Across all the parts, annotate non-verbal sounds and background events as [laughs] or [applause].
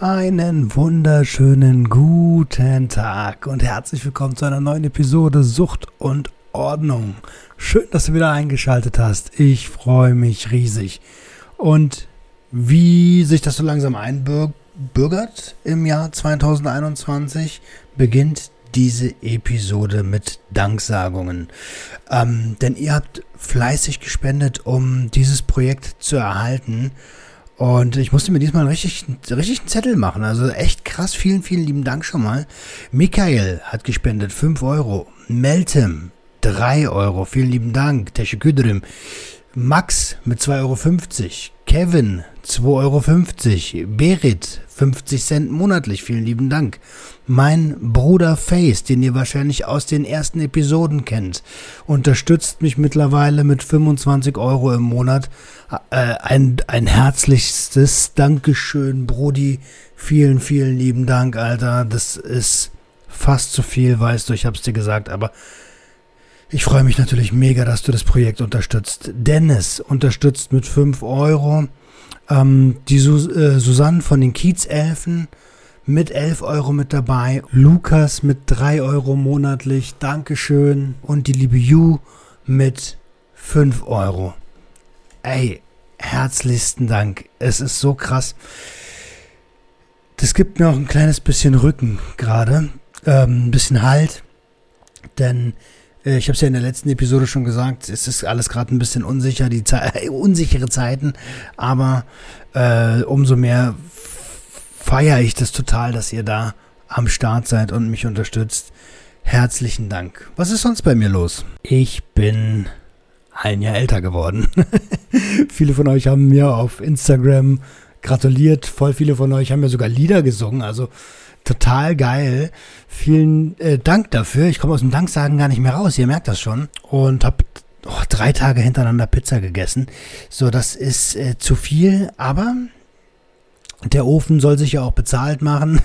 Einen wunderschönen guten Tag und herzlich willkommen zu einer neuen Episode Sucht und Ordnung. Schön, dass du wieder eingeschaltet hast. Ich freue mich riesig. Und wie sich das so langsam einbürgert im Jahr 2021, beginnt diese Episode mit Danksagungen. Ähm, denn ihr habt fleißig gespendet, um dieses Projekt zu erhalten. Und ich musste mir diesmal richtig, richtig einen Zettel machen. Also echt krass. Vielen, vielen lieben Dank schon mal. Michael hat gespendet 5 Euro. Meltem 3 Euro. Vielen lieben Dank. Teşekkür Max mit 2,50 Euro. Kevin 2,50 Euro. Berit 50 Cent monatlich. Vielen lieben Dank. Mein Bruder Face, den ihr wahrscheinlich aus den ersten Episoden kennt, unterstützt mich mittlerweile mit 25 Euro im Monat. Äh, ein, ein herzlichstes Dankeschön, Brody. Vielen, vielen lieben Dank, Alter. Das ist fast zu viel, weißt du, ich hab's dir gesagt, aber ich freue mich natürlich mega, dass du das Projekt unterstützt. Dennis unterstützt mit 5 Euro. Ähm, die Sus äh, Susanne von den Kiezelfen mit 11 Euro mit dabei. Lukas mit 3 Euro monatlich. Dankeschön. Und die liebe Ju mit 5 Euro. Ey, herzlichsten Dank. Es ist so krass. Das gibt mir auch ein kleines bisschen Rücken gerade. Ähm, ein bisschen Halt. Denn ich habe es ja in der letzten Episode schon gesagt, es ist alles gerade ein bisschen unsicher, die Ze [laughs] unsichere Zeiten. Aber äh, umso mehr feiere ich das total, dass ihr da am Start seid und mich unterstützt. Herzlichen Dank. Was ist sonst bei mir los? Ich bin ein Jahr älter geworden. [laughs] viele von euch haben mir auf Instagram gratuliert. Voll viele von euch haben mir sogar Lieder gesungen. Also total geil. Vielen äh, Dank dafür. Ich komme aus dem Danksagen gar nicht mehr raus. Ihr merkt das schon. Und habe oh, drei Tage hintereinander Pizza gegessen. So, das ist äh, zu viel. Aber der Ofen soll sich ja auch bezahlt machen.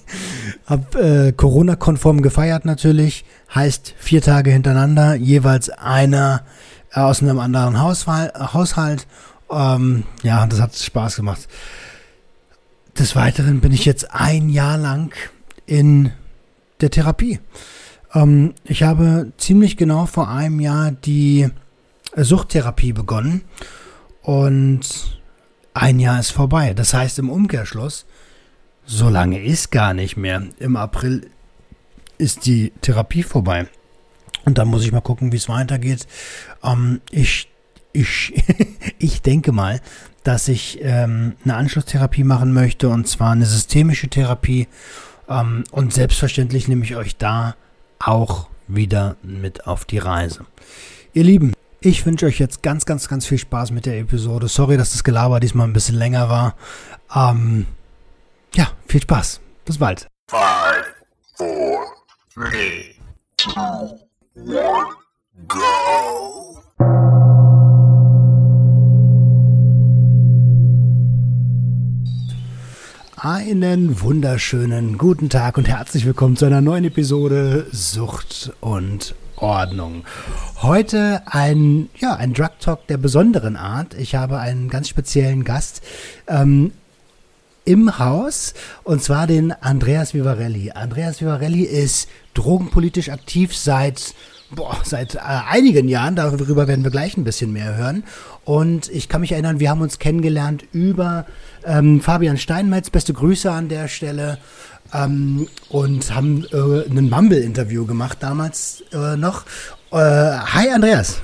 [laughs] Hab äh, Corona-konform gefeiert natürlich. Heißt vier Tage hintereinander, jeweils einer äh, aus einem anderen Hausfall, Haushalt. Ähm, ja, das hat Spaß gemacht. Des Weiteren bin ich jetzt ein Jahr lang in der Therapie. Ähm, ich habe ziemlich genau vor einem Jahr die Suchttherapie begonnen und ein Jahr ist vorbei. Das heißt im Umkehrschluss, so lange ist gar nicht mehr. Im April ist die Therapie vorbei. Und dann muss ich mal gucken, wie es weitergeht. Ähm, ich, ich, [laughs] ich denke mal, dass ich ähm, eine Anschlusstherapie machen möchte und zwar eine systemische Therapie. Ähm, und selbstverständlich nehme ich euch da auch wieder mit auf die Reise. Ihr Lieben, ich wünsche euch jetzt ganz, ganz, ganz viel Spaß mit der Episode. Sorry, dass das Gelaber diesmal ein bisschen länger war. Ähm, ja, viel Spaß. Bis bald. Five, four, three, two, one, go. Einen wunderschönen guten Tag und herzlich willkommen zu einer neuen Episode Sucht und Ordnung. Heute ein, ja, ein Drug Talk der besonderen Art. Ich habe einen ganz speziellen Gast ähm, im Haus und zwar den Andreas Vivarelli. Andreas Vivarelli ist drogenpolitisch aktiv seit boah, seit äh, einigen Jahren. Darüber werden wir gleich ein bisschen mehr hören. Und ich kann mich erinnern, wir haben uns kennengelernt über ähm, Fabian Steinmetz. Beste Grüße an der Stelle ähm, und haben äh, ein Mumble-Interview gemacht damals äh, noch. Äh, hi Andreas.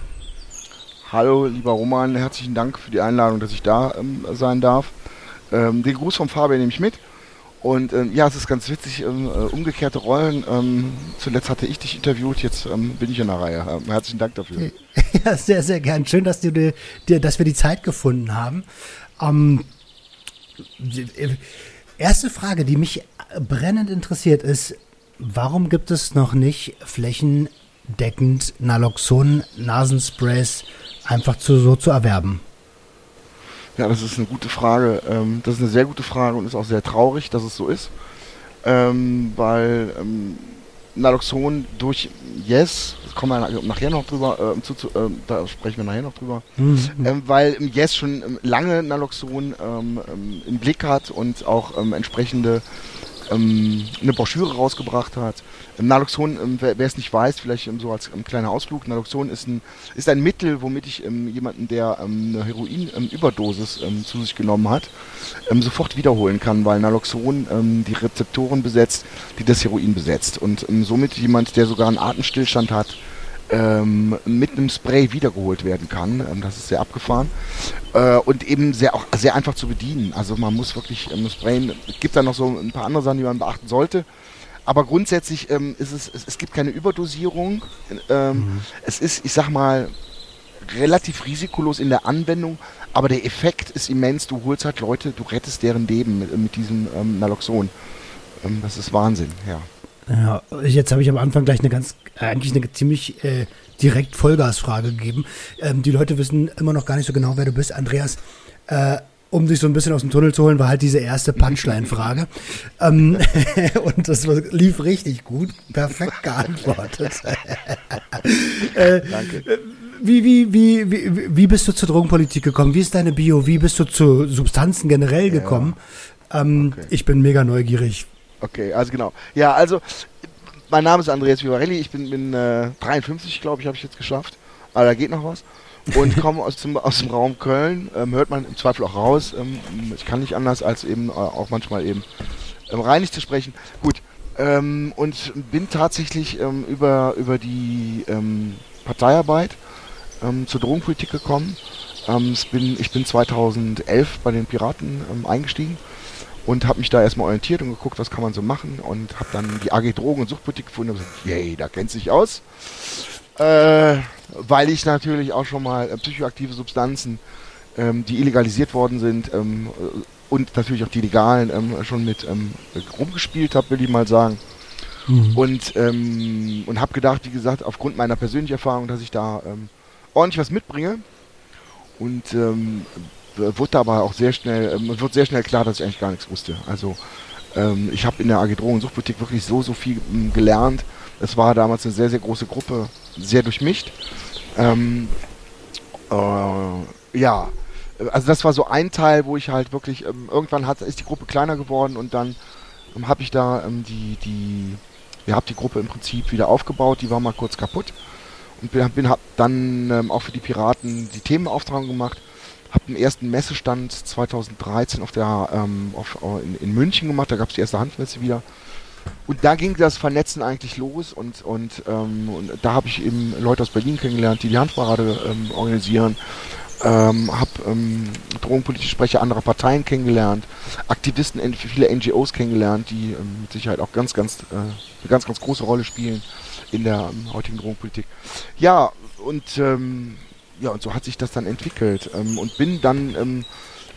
Hallo lieber Roman, herzlichen Dank für die Einladung, dass ich da ähm, sein darf. Ähm, den Gruß vom Fabian nehme ich mit. Und ähm, ja, es ist ganz witzig, ähm, äh, umgekehrte Rollen. Ähm, zuletzt hatte ich dich interviewt, jetzt ähm, bin ich in der Reihe. Ähm, herzlichen Dank dafür. [laughs] Ja, sehr, sehr gern. Schön, dass, du dir, dass wir die Zeit gefunden haben. Erste Frage, die mich brennend interessiert, ist, warum gibt es noch nicht flächendeckend Naloxon Nasensprays einfach zu, so zu erwerben? Ja, das ist eine gute Frage. Ähm, das ist eine sehr gute Frage und ist auch sehr traurig, dass es so ist. Ähm, weil ähm, Naloxon durch Yes, das kommen wir nachher noch drüber, äh, zu, zu, äh, da sprechen wir nachher noch drüber, mhm. ähm, weil Yes schon ähm, lange Naloxon ähm, ähm, im Blick hat und auch ähm, entsprechende ähm, eine Broschüre rausgebracht hat. Naloxon, ähm, wer es nicht weiß, vielleicht ähm, so als ähm, kleiner Ausflug, Naloxon ist ein, ist ein Mittel, womit ich jemanden, der eine Heroinüberdosis zu sich genommen hat, sofort wiederholen kann, weil Naloxon die Rezeptoren besetzt, die das Heroin besetzt. Und somit jemand, der sogar einen Atemstillstand hat, mit einem Spray wiedergeholt werden kann. Das ist sehr abgefahren. Äh, und eben sehr auch sehr einfach zu bedienen. Also man muss wirklich ähm, sprayen. Es gibt da noch so ein paar andere Sachen, die man beachten sollte. Aber grundsätzlich ähm, ist es, es, es gibt keine Überdosierung. Ähm, mhm. Es ist, ich sag mal, relativ risikolos in der Anwendung, aber der Effekt ist immens. Du holst halt Leute, du rettest deren Leben mit, mit diesem ähm, Naloxon. Ähm, das ist Wahnsinn, ja. Ja, jetzt habe ich am Anfang gleich eine ganz, eigentlich eine ziemlich äh, direkt Vollgasfrage gegeben. Ähm, die Leute wissen immer noch gar nicht so genau, wer du bist, Andreas. Äh, um dich so ein bisschen aus dem Tunnel zu holen, war halt diese erste Punchline-Frage. ähm, [laughs] und das lief richtig gut. Perfekt geantwortet. [laughs] äh, Danke. Wie, wie, wie, wie, wie bist du zur Drogenpolitik gekommen? Wie ist deine Bio? Wie bist du zu Substanzen generell gekommen? Ja. Ähm, okay. Ich bin mega neugierig. Okay, also genau. Ja, also mein Name ist Andreas Vivarelli, ich bin, bin äh, 53, glaube ich, habe ich jetzt geschafft. Aber da geht noch was. Und komme aus dem, aus dem Raum Köln, ähm, hört man im Zweifel auch raus. Ähm, ich kann nicht anders, als eben äh, auch manchmal eben ähm, reinig zu sprechen. Gut, ähm, und bin tatsächlich ähm, über, über die ähm, Parteiarbeit zur Drogenpolitik gekommen. bin, ich bin 2011 bei den Piraten eingestiegen und habe mich da erstmal orientiert und geguckt, was kann man so machen und habe dann die AG Drogen und Suchtpolitik gefunden und gesagt, yay, da kennt sich aus. Äh, weil ich natürlich auch schon mal äh, psychoaktive Substanzen, ähm, die illegalisiert worden sind ähm, äh, und natürlich auch die legalen ähm, schon mit ähm, rumgespielt habe, will ich mal sagen. Mhm. Und, ähm, und habe gedacht, wie gesagt, aufgrund meiner persönlichen Erfahrung, dass ich da ähm, ordentlich was mitbringe und wurde aber auch sehr schnell, wird sehr schnell klar, dass ich eigentlich gar nichts wusste. Also ich habe in der AG Drogen- und Suchtpolitik wirklich so, so viel gelernt. Es war damals eine sehr, sehr große Gruppe, sehr durchmischt. Ähm, äh, ja, also das war so ein Teil, wo ich halt wirklich, ähm, irgendwann hat, ist die Gruppe kleiner geworden und dann ähm, habe ich da die, die, ihr habt die Gruppe im Prinzip wieder aufgebaut, die war mal kurz kaputt und bin, bin hab dann ähm, auch für die Piraten die Themenauftragung gemacht habe den ersten Messestand 2013 auf der, ähm, auf, äh, in, in, München gemacht, da gab es die erste Handmesse wieder. Und da ging das Vernetzen eigentlich los und, und, ähm, und da habe ich eben Leute aus Berlin kennengelernt, die die Handparade ähm, organisieren. Ähm, habe ähm, drogenpolitische Sprecher anderer Parteien kennengelernt, Aktivisten, viele NGOs kennengelernt, die ähm, mit Sicherheit auch ganz, ganz, äh, eine ganz, ganz große Rolle spielen in der ähm, heutigen Drogenpolitik. Ja, und ähm, ja, und so hat sich das dann entwickelt. Ähm, und bin dann, ähm,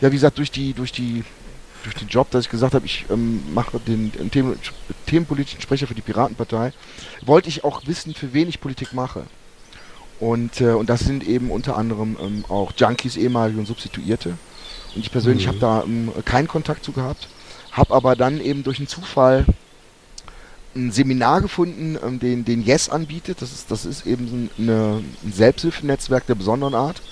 ja, wie gesagt, durch die, durch die, durch den Job, dass ich gesagt habe, ich ähm, mache den, den Themen, themenpolitischen Sprecher für die Piratenpartei, wollte ich auch wissen, für wen ich Politik mache. Und, äh, und das sind eben unter anderem ähm, auch Junkies, ehemalige und Substituierte. Und ich persönlich mhm. habe da ähm, keinen Kontakt zu gehabt, habe aber dann eben durch einen Zufall ein Seminar gefunden, ähm, den, den Yes anbietet. Das ist, das ist eben eine, ein Selbsthilfenetzwerk der besonderen Art.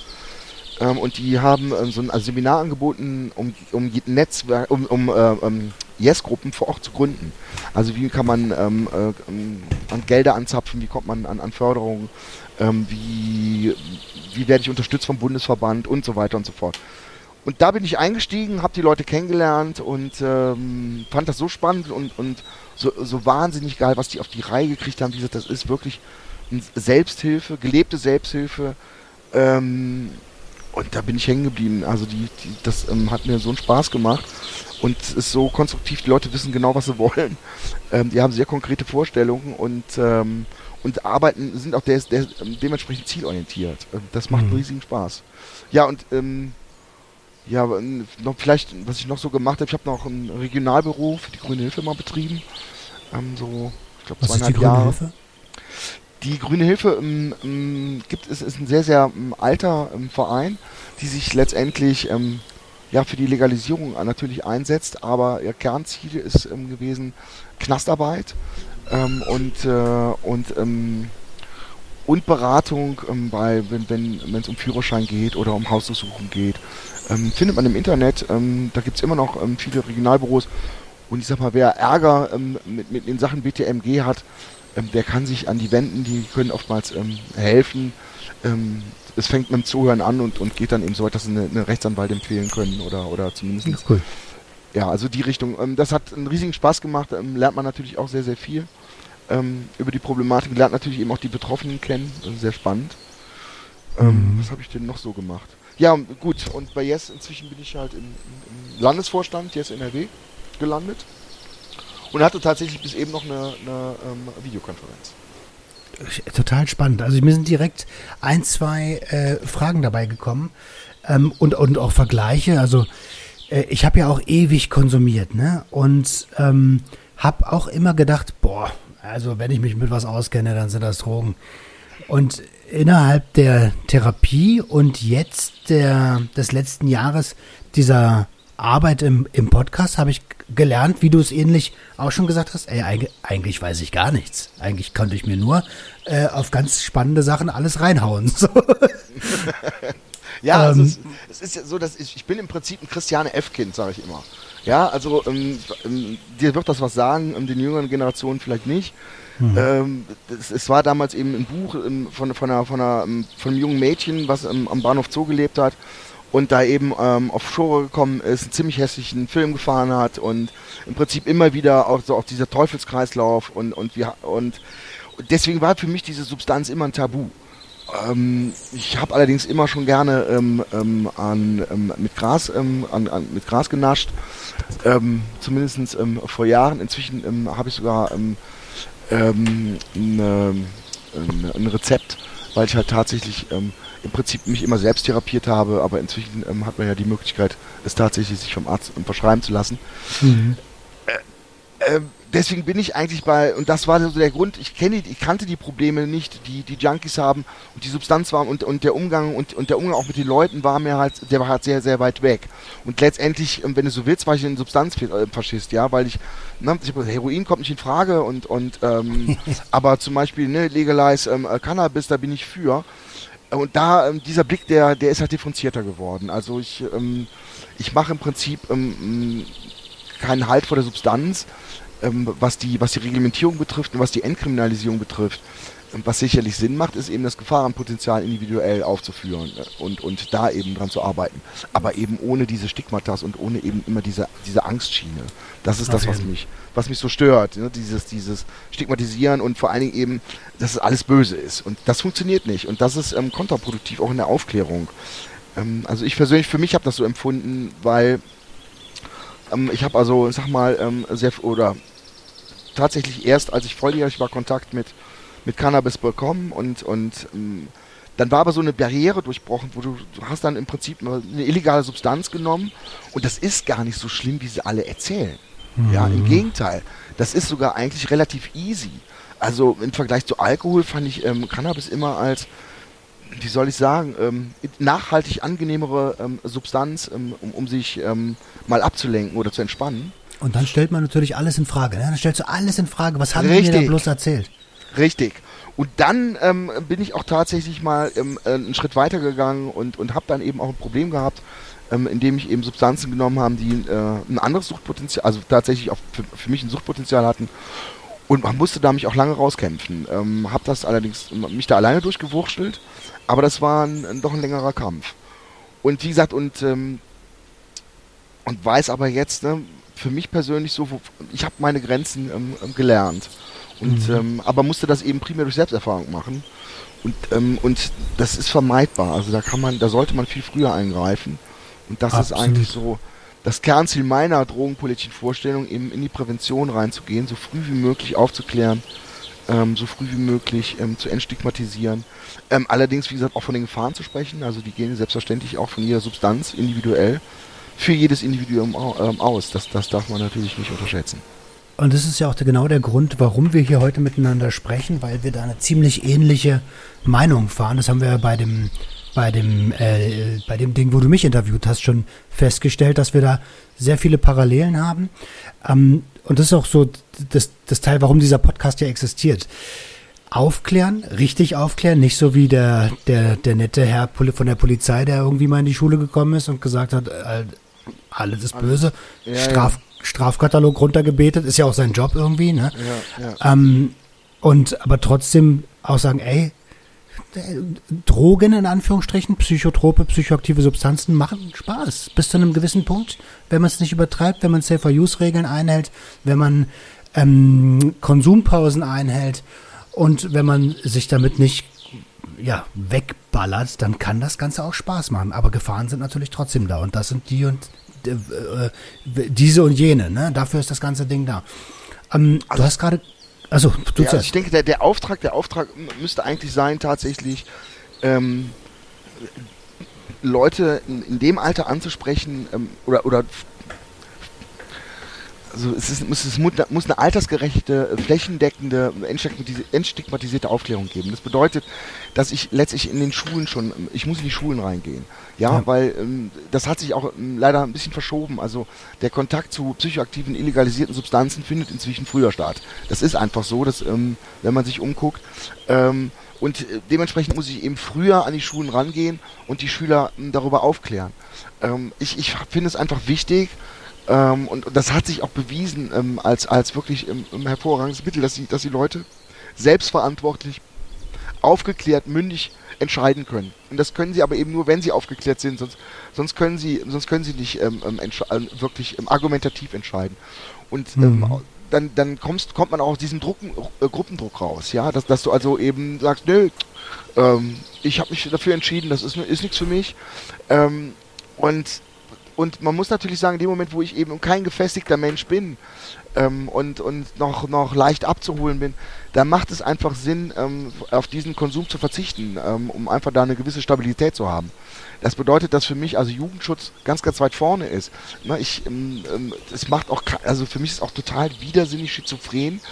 Ähm, und die haben ähm, so ein also Seminar angeboten, um, um Netzwerk, um, um äh, Yes-Gruppen vor Ort zu gründen. Also wie kann man ähm, äh, an Gelder anzapfen, wie kommt man an, an Förderung, ähm, wie, wie werde ich unterstützt vom Bundesverband und so weiter und so fort. Und da bin ich eingestiegen, habe die Leute kennengelernt und ähm, fand das so spannend und, und so, so wahnsinnig geil, was die auf die Reihe gekriegt haben. Wie gesagt, das ist wirklich Selbsthilfe, gelebte Selbsthilfe. Ähm, und da bin ich hängen geblieben. Also die, die das ähm, hat mir so einen Spaß gemacht und es ist so konstruktiv. Die Leute wissen genau, was sie [laughs] wollen. Ähm, die haben sehr konkrete Vorstellungen und ähm, und arbeiten sind auch der, der, dementsprechend zielorientiert. Ähm, das macht mhm. riesigen Spaß. Ja und ähm, ja, noch vielleicht, was ich noch so gemacht habe, ich habe noch ein Regionalbüro für die Grüne Hilfe mal betrieben. Ähm, so, ich glaube zweieinhalb die Jahre. Hilfe? Die Grüne Hilfe ähm, ähm, gibt es ist ein sehr sehr ähm, alter ähm, Verein, die sich letztendlich ähm, ja für die Legalisierung natürlich einsetzt, aber ihr Kernziel ist gewesen Knastarbeit und äh, und und Beratung bei wenn wenn es um Führerschein geht oder um Hausdurchsuchung geht, findet man im Internet. Da gibt es immer noch viele Regionalbüros und ich sag mal, wer Ärger mit, mit den Sachen BTMG hat, ähm, der kann sich an die wenden, die können oftmals ähm, helfen. Ähm, es fängt mit dem Zuhören an und, und geht dann eben so weit, dass sie eine, eine Rechtsanwalt empfehlen können oder, oder zumindest. Ja, cool. Ja, also die Richtung. Ähm, das hat einen riesigen Spaß gemacht, ähm, lernt man natürlich auch sehr, sehr viel über die Problematik, lernt natürlich eben auch die Betroffenen kennen, also sehr spannend. Mhm. Was habe ich denn noch so gemacht? Ja, gut, und bei Yes inzwischen bin ich halt im, im, im Landesvorstand, Yes NRW, gelandet und hatte tatsächlich bis eben noch eine, eine ähm, Videokonferenz. Total spannend. Also mir sind direkt ein, zwei äh, Fragen dabei gekommen ähm, und, und auch Vergleiche. Also äh, ich habe ja auch ewig konsumiert, ne? Und ähm, habe auch immer gedacht, boah, also wenn ich mich mit was auskenne, dann sind das Drogen. Und innerhalb der Therapie und jetzt der, des letzten Jahres dieser Arbeit im, im Podcast habe ich gelernt, wie du es ähnlich auch schon gesagt hast, ey, eigentlich, eigentlich weiß ich gar nichts. Eigentlich konnte ich mir nur äh, auf ganz spannende Sachen alles reinhauen. [laughs] So. Ja, also Ähm. es, es ist ja so, dass ich, ich bin im Prinzip ein Christiane F-Kind, sage ich immer. Ja, also ähm, ähm, dir wird das was sagen, ähm, den jüngeren Generationen vielleicht nicht. Ähm, es, es war damals eben ein Buch ähm, von, von, einer, von, einer, von einem jungen Mädchen, was am Bahnhof Zoo gelebt hat und da eben ähm, auf Shore gekommen ist, einen ziemlich hässlichen Film gefahren hat und im Prinzip immer wieder auch so auf dieser Teufelskreislauf und, und, wir, und, deswegen war für mich diese Substanz immer ein Tabu. Ähm, ich habe allerdings immer schon gerne ähm, ähm, an, ähm, mit, Gras, ähm, an, an, mit Gras genascht, ähm, zumindest ähm, vor Jahren. Inzwischen ähm, habe ich sogar ähm, ähm, ein, ähm, ein Rezept, weil ich halt tatsächlich ähm, im Prinzip mich immer selbst therapiert habe, aber inzwischen ähm, hat man ja die Möglichkeit, es tatsächlich sich vom Arzt verschreiben zu lassen. Ähm, deswegen bin ich eigentlich bei, und das war so der Grund, ich kenne, die- ich kannte die Probleme nicht, die die Junkies haben und die Substanz war und, und der Umgang und, und der Umgang auch mit den Leuten war mir halt, der war halt sehr, sehr weit weg. Und letztendlich, ähm, wenn du so willst, war ich ein Substanzfaschist, ja, weil ich, ne, ich hab, Heroin kommt nicht in Frage und, und ähm, [laughs] aber zum Beispiel, ne, Legalize ähm, äh, Cannabis, da bin ich für. Und da, ähm, dieser Blick, der, der ist halt differenzierter geworden. Also ich, ähm, ich mache im Prinzip ähm, m, keinen Halt vor der Substanz, ähm, was, die, was die Reglementierung betrifft und was die Entkriminalisierung betrifft. Was sicherlich Sinn macht, ist eben das Gefahrenpotenzial individuell aufzuführen äh, und, und da eben dran zu arbeiten. Aber eben ohne diese Stigmatas und ohne eben immer diese, diese Angstschiene. Das ist Auf das, was mich, was mich so stört. Ne? Dieses, dieses Stigmatisieren und vor allen Dingen eben, dass es alles böse ist. Und das funktioniert nicht. Und das ist ähm, kontraproduktiv auch in der Aufklärung. Ähm, also ich persönlich, für mich habe das so empfunden, weil ähm, ich habe also, sag mal, ähm, sehr, oder tatsächlich erst, als ich volljährig war, Kontakt mit, mit Cannabis bekommen und, und ähm, dann war aber so eine Barriere durchbrochen, wo du, du hast dann im Prinzip eine illegale Substanz genommen und das ist gar nicht so schlimm, wie sie alle erzählen. Ja, im Gegenteil. Das ist sogar eigentlich relativ easy. Also im Vergleich zu Alkohol fand ich ähm, Cannabis immer als, wie soll ich sagen, ähm, nachhaltig angenehmere ähm, Substanz, ähm, um, um sich ähm, mal abzulenken oder zu entspannen. Und dann stellt man natürlich alles in Frage. Ne? Dann stellst du alles in Frage. Was haben die mir da bloß erzählt? Richtig. Und dann ähm, bin ich auch tatsächlich mal ähm, äh, einen Schritt weiter gegangen und, und habe dann eben auch ein Problem gehabt, ähm, indem ich eben Substanzen genommen habe, die äh, ein anderes Suchtpotenzial, also tatsächlich auch für, für mich ein Suchtpotenzial hatten. Und man musste da mich auch lange rauskämpfen. Ähm, habe das allerdings mich da alleine durchgewurschtelt, aber das war ein, doch ein längerer Kampf. Und wie gesagt, und, ähm, und weiß aber jetzt, ne, für mich persönlich so, ich habe meine Grenzen ähm, gelernt. Und, ähm, aber musste das eben primär durch Selbsterfahrung machen. Und, ähm, und das ist vermeidbar. Also da kann man, da sollte man viel früher eingreifen. Und das ist Absolut. eigentlich so das Kernziel meiner drogenpolitischen Vorstellung, eben in die Prävention reinzugehen, so früh wie möglich aufzuklären, ähm, so früh wie möglich ähm, zu entstigmatisieren. Ähm, allerdings, wie gesagt, auch von den Gefahren zu sprechen. Also die gehen selbstverständlich auch von jeder Substanz individuell für jedes Individuum ähm, aus. Das, das darf man natürlich nicht unterschätzen. Und das ist ja auch genau der Grund, warum wir hier heute miteinander sprechen, weil wir da eine ziemlich ähnliche Meinung fahren. Das haben wir ja bei dem, bei dem, äh, bei dem Ding, wo du mich interviewt hast, schon festgestellt, dass wir da sehr viele Parallelen haben. Ähm, und das ist auch so das, das Teil, warum dieser Podcast ja existiert. Aufklären, richtig aufklären, nicht so wie der, der, der nette Herr von der Polizei, der irgendwie mal in die Schule gekommen ist und gesagt hat, äh, alles ist böse, ja, Straf, ja. Strafkatalog runtergebetet, ist ja auch sein Job irgendwie, ne? Ja, ähm, und aber trotzdem auch sagen, ey, Drogen in Anführungsstrichen, psychotrope, psychoaktive Substanzen machen Spaß bis zu einem gewissen Punkt, wenn man es nicht übertreibt, wenn man Safer-Use-Regeln einhält, wenn man ähm, Konsumpausen einhält und wenn man sich damit nicht ja, wegballert, dann kann das Ganze auch Spaß machen. Aber Gefahren sind natürlich trotzdem da und das sind die und äh, äh diese und jene. Ne? Dafür ist das ganze Ding da. Ähm, also, du hast gerade also, du ja, also ich denke, der, der Auftrag, der Auftrag müsste eigentlich sein, tatsächlich ähm, Leute in, in, dem Alter anzusprechen ähm, oder, oder also es, ist, es muss eine altersgerechte, flächendeckende, entstigmatisierte Aufklärung geben. Das bedeutet, dass ich letztlich in den Schulen schon, ich muss in die Schulen reingehen. Ja, ja. weil ähm, das hat sich auch ähm, leider ein bisschen verschoben. Also der Kontakt zu psychoaktiven, illegalisierten Substanzen findet inzwischen früher statt. Das ist einfach so, dass, ähm, wenn man sich umguckt. Ähm, und äh, dementsprechend muss ich eben früher an die Schulen rangehen und die Schüler ähm, darüber aufklären. Ähm, ich ich finde es einfach wichtig, ähm, und, und, das hat sich auch bewiesen ähm, als, als wirklich ähm, hervorragendes Mittel, dass die, dass die Leute selbstverantwortlich, aufgeklärt, mündig entscheiden können. Und das können sie aber eben nur, wenn sie aufgeklärt sind, sonst, sonst, können, sie, sonst können sie nicht ähm, ähm, äh, wirklich ähm, argumentativ entscheiden. Und mhm. dann, dann kommst, kommt man auch aus diesem Druck, äh, Gruppendruck raus, ja, dass, dass du also eben sagst, nö, ich habe mich dafür entschieden, das ist, ist nichts für mich. und und man muss natürlich sagen, in dem Moment, wo ich eben kein gefestigter Mensch bin ähm, und, und noch, noch leicht abzuholen bin, da macht es einfach Sinn, ähm, auf diesen Konsum zu verzichten, ähm, um einfach da eine gewisse Stabilität zu haben. Das bedeutet, dass für mich also Jugendschutz ganz, ganz weit vorne ist. Na, ich, ähm, ähm, es macht auch, also für mich ist es auch total widersinnig schizophren,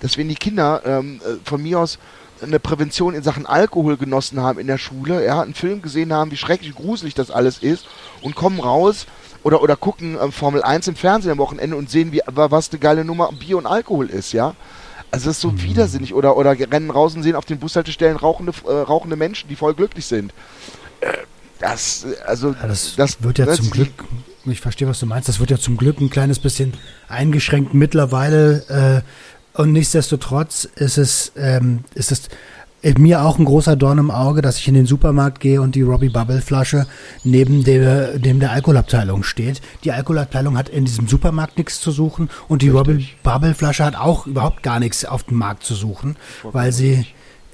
dass wenn die Kinder ähm, äh, von mir aus eine Prävention in Sachen Alkohol genossen haben in der Schule, ja, einen Film gesehen haben, wie schrecklich gruselig das alles ist und kommen raus oder, oder gucken äh, Formel 1 im Fernsehen am Wochenende und sehen, wie, was eine geile Nummer Bier und Alkohol ist, ja. Also das ist so mhm. widersinnig. Oder, oder rennen raus und sehen auf den Bushaltestellen rauchende, äh, rauchende Menschen, die voll glücklich sind. Äh, das, also, ja, das, das, wird ja das zum Glück, ich verstehe, was du meinst, das wird ja zum Glück ein kleines bisschen eingeschränkt mittlerweile. Äh, und nichtsdestotrotz ist es, ähm, ist es mir auch ein großer Dorn im Auge, dass ich in den Supermarkt gehe und die Robbie Bubble Flasche neben der, neben der Alkoholabteilung steht. Die Alkoholabteilung hat in diesem Supermarkt nichts zu suchen und die Robbie Bubble Flasche hat auch überhaupt gar nichts auf dem Markt zu suchen, weil sie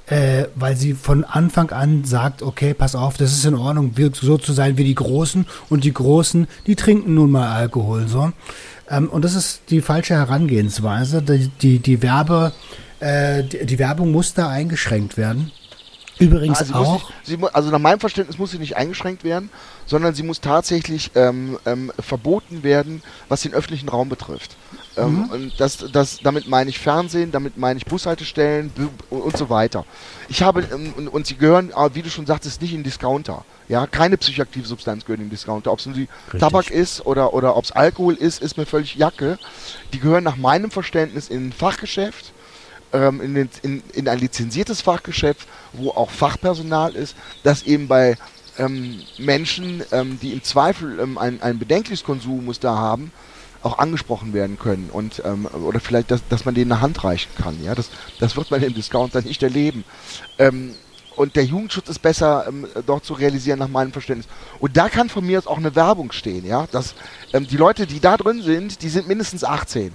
äh, weil sie von Anfang an sagt, okay, pass auf, das ist in Ordnung, so zu sein wie die Großen und die Großen, die trinken nun mal Alkohol, so. Ähm, und das ist die falsche Herangehensweise. Die, die, die Werbe, äh, die, die, Werbung muss da eingeschränkt werden. Übrigens also auch. Nicht, sie, also nach meinem Verständnis muss sie nicht eingeschränkt werden, sondern sie muss tatsächlich ähm, ähm, verboten werden, was den öffentlichen Raum betrifft. Ähm, mhm. und das, das, damit meine ich Fernsehen, damit meine ich Bushaltestellen und, so weiter. Ich habe, ähm, und, und, sie gehören, ah, wie du schon sagtest, nicht in Discounter. Ja, keine psychoaktive Substanz gehört in Discounter. Ob es nun Tabak ist oder, oder ob es Alkohol ist, ist mir völlig Jacke. Die gehören nach meinem Verständnis in ein Fachgeschäft ähm, in, den, in, in, ein lizenziertes Fachgeschäft, wo auch Fachpersonal ist, das eben bei ähm, Menschen, ähm, die im Zweifel ähm, ein, ein bedenkliches Konsummuster haben, auch angesprochen werden können und ähm, oder vielleicht, dass, dass man denen eine Hand reichen kann. Ja, das, das wird man im Discounter nicht erleben. Ähm, und der Jugendschutz ist besser ähm, dort zu realisieren nach meinem Verständnis. Und da kann von mir aus auch eine Werbung stehen, ja, dass ähm, die Leute, die da drin sind, die sind mindestens 18.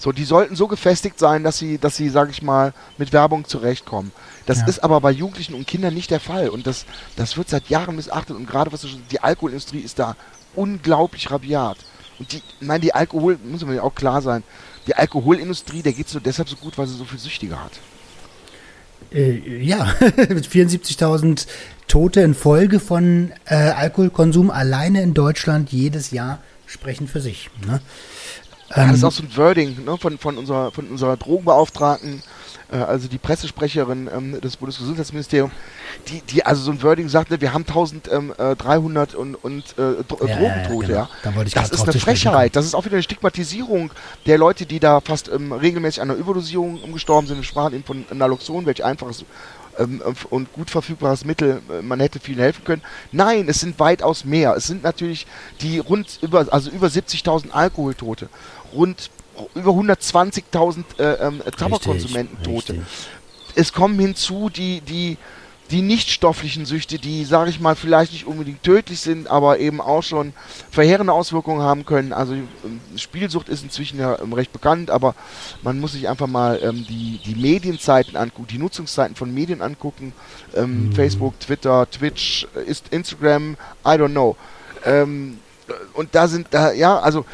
So, die sollten so gefestigt sein, dass sie, dass sie, sag ich mal, mit Werbung zurechtkommen. Das ja. ist aber bei Jugendlichen und Kindern nicht der Fall. Und das, das wird seit Jahren missachtet. Und gerade was die Alkoholindustrie ist da unglaublich rabiat. Und die, nein, die Alkohol, muss mir auch klar sein, die Alkoholindustrie, der geht so deshalb so gut, weil sie so viel Süchtige hat. Äh, ja, [laughs] mit 74.000 Tote in Folge von äh, Alkoholkonsum alleine in Deutschland jedes Jahr sprechen für sich. Ne? Ja, das ist auch so ein Wording ne, von, von, unserer, von unserer Drogenbeauftragten, äh, also die Pressesprecherin ähm, des Bundesgesundheitsministeriums, die, die also so ein Wording sagte, ne, wir haben 1300 und, und äh, Drogentote, ja. ja. Genau. Da das ist eine Frechheit, das ist auch wieder eine Stigmatisierung der Leute, die da fast ähm, regelmäßig an einer Überdosierung gestorben sind. Wir sprachen eben von Naloxon, welch einfaches ähm, und gut verfügbares Mittel, äh, man hätte vielen helfen können. Nein, es sind weitaus mehr. Es sind natürlich die rund über, also über 70.000 Alkoholtote, rund über 120.000 äh, ähm, Tabakkonsumenten Tote. Es kommen hinzu die, die die nicht stofflichen Süchte, die, sage ich mal, vielleicht nicht unbedingt tödlich sind, aber eben auch schon verheerende Auswirkungen haben können. Also ähm, Spielsucht ist inzwischen ja ähm, recht bekannt, aber man muss sich einfach mal ähm, die, die Medienzeiten angucken, die Nutzungszeiten von Medien angucken. Ähm, mhm. Facebook, Twitter, Twitch, äh, ist Instagram, I don't know. Ähm, und da sind da, ja, also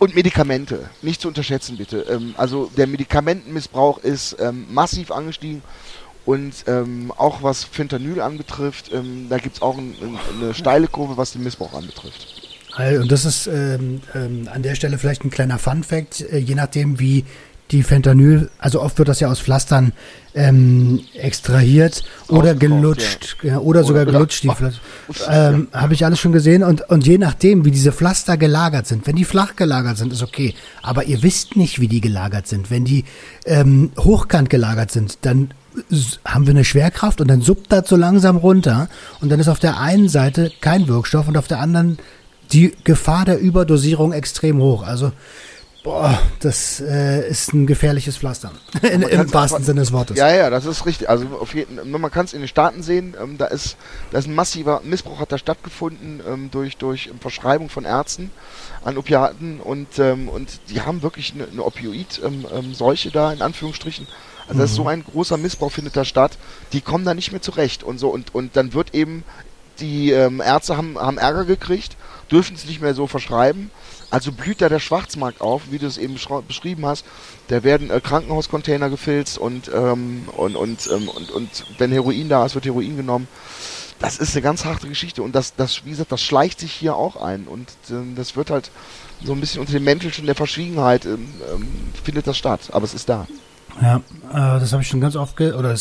und Medikamente, nicht zu unterschätzen bitte. Ähm, also der Medikamentenmissbrauch ist massiv angestiegen und ähm, auch was Fentanyl anbetrifft, ähm, da gibt es auch ein, ein, eine steile Kurve, was den Missbrauch anbetrifft. Und das ist ähm, ähm, an der Stelle vielleicht ein kleiner Fun-Fact, äh, je nachdem wie die Fentanyl, also oft wird das ja aus Pflastern ähm, extrahiert oder gelutscht ja. Ja, oder, oder, sogar gelutscht. Die ähm, Habe ich alles schon gesehen und, und je nachdem, wie diese Pflaster gelagert sind, wenn die flach gelagert sind, ist okay, aber ihr wisst nicht, wie die gelagert sind. Wenn die ähm, hochkant gelagert sind, dann haben wir eine Schwerkraft und dann suppt das so langsam runter und dann ist auf der einen Seite kein Wirkstoff und auf der anderen die Gefahr der Überdosierung extrem hoch. Also Boah, das äh, ist ein gefährliches Pflaster. [laughs] In, Im wahrsten Sinne des Wortes. Ja, ja, das ist richtig. Also auf jeden, man kann es in den Staaten sehen, ähm, da ist, da ist ein massiver Missbrauch hat da stattgefunden ähm, durch, durch Verschreibung von Ärzten an Opiaten und, ähm, und die haben wirklich eine, eine Opioid-Seuche ähm, ähm, da in Anführungsstrichen also mhm. das ist so ein großer Missbrauch findet da statt. Die kommen da nicht mehr zurecht und so und und dann wird eben die ähm, Ärzte haben, haben Ärger gekriegt, dürfen es nicht mehr so verschreiben. Also blüht da der Schwarzmarkt auf, wie du es eben beschrieben hast. Da werden äh, Krankenhauscontainer gefilzt und, ähm, und, und, ähm, und, und wenn Heroin da ist, wird Heroin genommen. Das ist eine ganz harte Geschichte und das, das, wie gesagt, das schleicht sich hier auch ein und äh, das wird halt so ein bisschen unter dem Mäntelchen der Verschwiegenheit ähm, ähm findet das statt, aber es ist da. Ja, äh, das habe ich schon ganz oft, ge oder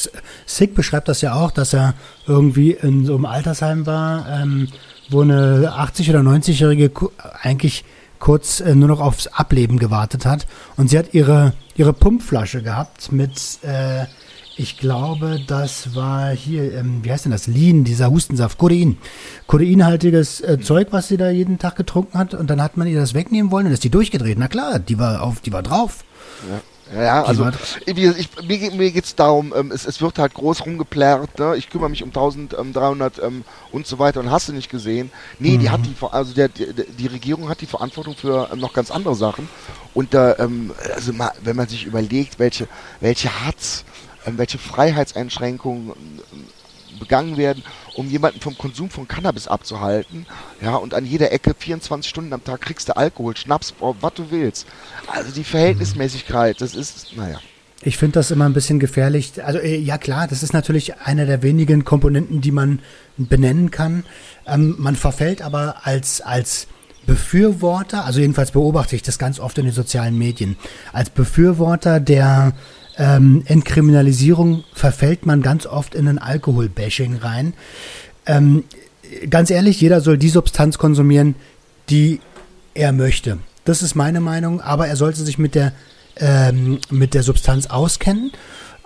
Sick beschreibt das ja auch, dass er irgendwie in so einem Altersheim war, ähm, wo eine 80- oder 90-Jährige eigentlich kurz äh, nur noch aufs Ableben gewartet hat. Und sie hat ihre, ihre Pumpflasche gehabt mit, äh, ich glaube, das war hier, ähm, wie heißt denn das? Lean, dieser Hustensaft, Codein. Codeinhaltiges äh, Zeug, was sie da jeden Tag getrunken hat. Und dann hat man ihr das wegnehmen wollen und ist die durchgedreht. Na klar, die war auf, die war drauf. Ja. Ja, also ich, mir, mir geht es darum, ähm, es, es wird halt groß rumgeplärrt, ne? ich kümmere mich um 1300 ähm, und so weiter und hast du nicht gesehen. Nee, mhm. die hat die, also der, die, die Regierung hat die Verantwortung für ähm, noch ganz andere Sachen. Und äh, ähm, also mal, wenn man sich überlegt, welche, welche Hatz, ähm, welche Freiheitseinschränkungen ähm, begangen werden, um jemanden vom Konsum von Cannabis abzuhalten. Ja, und an jeder Ecke 24 Stunden am Tag kriegst du Alkohol, Schnaps, was du willst. Also die Verhältnismäßigkeit, das ist, naja. Ich finde das immer ein bisschen gefährlich. Also äh, ja klar, das ist natürlich eine der wenigen Komponenten, die man benennen kann. Ähm, man verfällt aber als, als Befürworter, also jedenfalls beobachte ich das ganz oft in den sozialen Medien, als Befürworter der ähm, Entkriminalisierung verfällt man ganz oft in ein Alkoholbashing rein. Ähm, ganz ehrlich, jeder soll die Substanz konsumieren, die er möchte. Das ist meine Meinung, aber er sollte sich mit der, ähm, mit der Substanz auskennen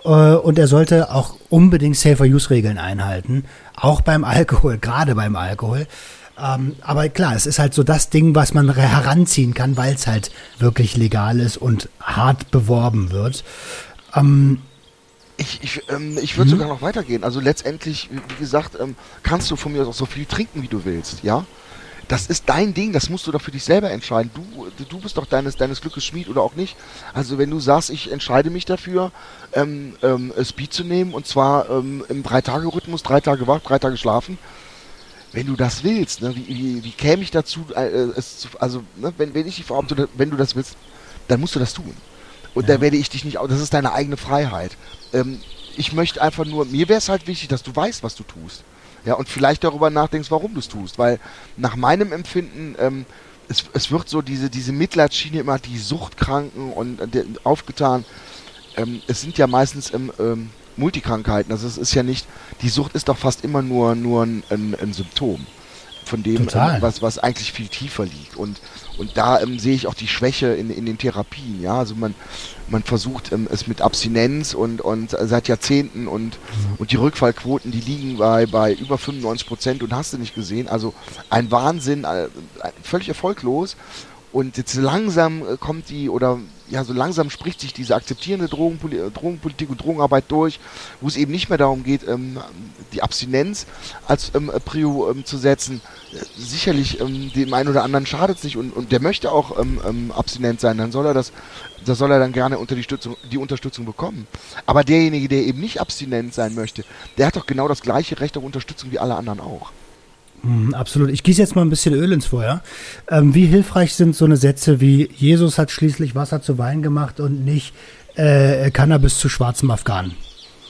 äh, und er sollte auch unbedingt Safer-Use-Regeln einhalten, auch beim Alkohol, gerade beim Alkohol. Ähm, aber klar, es ist halt so das Ding, was man heranziehen kann, weil es halt wirklich legal ist und hart beworben wird. Ähm, ich, ich, ähm, ich würde mhm. sogar noch weitergehen. Also letztendlich, wie gesagt, ähm, kannst du von mir auch so viel trinken, wie du willst, ja? Das ist dein Ding, das musst du doch für dich selber entscheiden. Du, du bist doch deines, deines Glückes Schmied oder auch nicht. Also wenn du sagst, ich entscheide mich dafür, ähm, ähm, Speed zu nehmen und zwar ähm, im Drei-Tage-Rhythmus, drei Tage wach, drei Tage schlafen, wenn du das willst, ne, wie, wie, wie käme ich dazu, äh, es zu, also ne, wenn, wenn ich die Frau, wenn du das willst, dann musst du das tun. Und ja. da werde ich dich nicht, das ist deine eigene Freiheit. Ähm, ich möchte einfach nur, mir wäre es halt wichtig, dass du weißt, was du tust. Ja, und vielleicht darüber nachdenkst, warum du es tust. Weil nach meinem Empfinden ähm, es, es wird so diese, diese Mitleidsschiene immer die Suchtkranken und äh, aufgetan. Ähm, es sind ja meistens ähm, ähm, Multikrankheiten. Also es ist ja nicht, die Sucht ist doch fast immer nur, nur ein, ein, ein Symptom von dem, ähm, was, was eigentlich viel tiefer liegt. Und, und da ähm, sehe ich auch die Schwäche in, in den Therapien. Ja, also man, man versucht ähm, es mit Abstinenz und, und seit Jahrzehnten und, und die Rückfallquoten, die liegen bei, bei über 95 Prozent und hast du nicht gesehen. Also ein Wahnsinn, äh, völlig erfolglos. Und jetzt langsam äh, kommt die, oder ja, so langsam spricht sich diese akzeptierende Drogenpoli Drogenpolitik und Drogenarbeit durch, wo es eben nicht mehr darum geht, ähm, die Abstinenz als ähm, Prio ähm, zu setzen. Sicherlich ähm, dem einen oder anderen schadet es nicht und, und der möchte auch ähm, ähm, abstinent sein, dann soll er das, da soll er dann gerne unter die, Stützung, die Unterstützung bekommen. Aber derjenige, der eben nicht abstinent sein möchte, der hat doch genau das gleiche Recht auf Unterstützung wie alle anderen auch. Mhm, absolut. Ich gieße jetzt mal ein bisschen Öl ins Feuer. Ähm, wie hilfreich sind so eine Sätze wie Jesus hat schließlich Wasser zu Wein gemacht und nicht äh, Cannabis zu schwarzem Afghanen?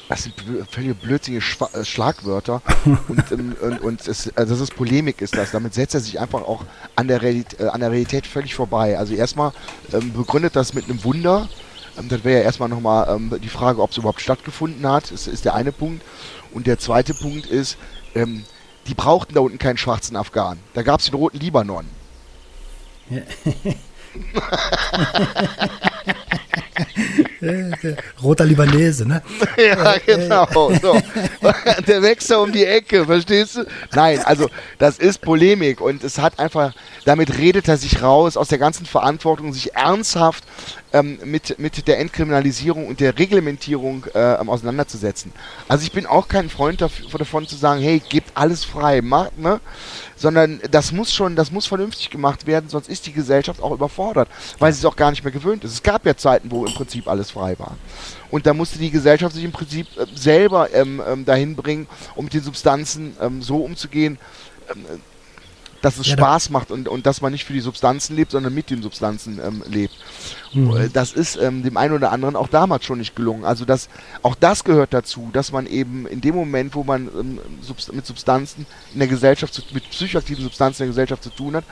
Das sind völlig blödsinnige Schwa äh, Schlagwörter [laughs] und, ähm, und, und es, also das ist Polemik ist das. Damit setzt er sich einfach auch an der, Realität, äh, an der Realität völlig vorbei. Also erstmal ähm, begründet das mit einem Wunder. Ähm, das wäre ja erstmal nochmal ähm, die Frage, ob es überhaupt stattgefunden hat. Das ist der eine Punkt. Und der zweite Punkt ist, ähm, die brauchten da unten keinen schwarzen Afghanen. Da gab es den roten Libanon. Ja. [laughs] [laughs] [laughs] Roter Libanese, ne? [laughs] ja, genau. So. [laughs] Der wächst da um die Ecke, verstehst du? Nein, also das ist Polemik und es hat einfach, damit redet er sich raus aus der ganzen Verantwortung, sich ernsthaft ähm, mit, mit der Entkriminalisierung und der Reglementierung äh, auseinanderzusetzen. Also ich bin auch kein Freund davon zu sagen, hey, gebt alles frei, macht, ne? Sondern das muss schon, das muss vernünftig gemacht werden, sonst ist die Gesellschaft auch überfordert, weil sie es auch gar nicht mehr gewöhnt ist. Es gab ja Zeiten, wo im Prinzip alles frei war. Und da musste die Gesellschaft sich im Prinzip äh, selber ähm, ähm, dahin bringen, um mit den Substanzen ähm, so umzugehen, ähm, dass es ja, Spaß macht und, und dass man nicht für die Substanzen lebt, sondern mit den Substanzen ähm, lebt. Mhm. Das ist ähm, dem einen oder anderen auch damals schon nicht gelungen. Also das, auch das gehört dazu, dass man eben in dem Moment, wo man ähm, mit Substanzen in der Gesellschaft, mit psychoaktiven Substanzen in der Gesellschaft zu tun hat,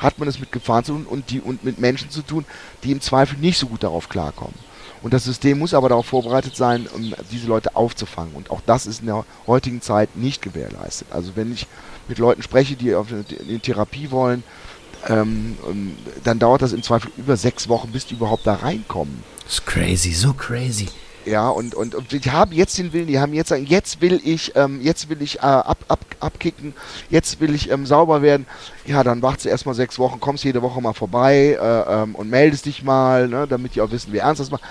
hat man es mit Gefahren zu tun und, die, und mit Menschen zu tun, die im Zweifel nicht so gut darauf klarkommen. Und das System muss aber darauf vorbereitet sein, um diese Leute aufzufangen. Und auch das ist in der heutigen Zeit nicht gewährleistet. Also wenn ich mit Leuten spreche, die auf in Therapie wollen, ähm, dann dauert das im Zweifel über sechs Wochen, bis die überhaupt da reinkommen. Das ist crazy, so crazy. Ja, und, und, und die haben jetzt den Willen, die haben jetzt sagen, jetzt will ich, ähm, jetzt will ich äh, ab, ab, abkicken, jetzt will ich ähm, sauber werden. Ja, dann wartest du erstmal sechs Wochen, kommst jede Woche mal vorbei äh, ähm, und meldest dich mal, ne, damit die auch wissen, wie ernst das macht.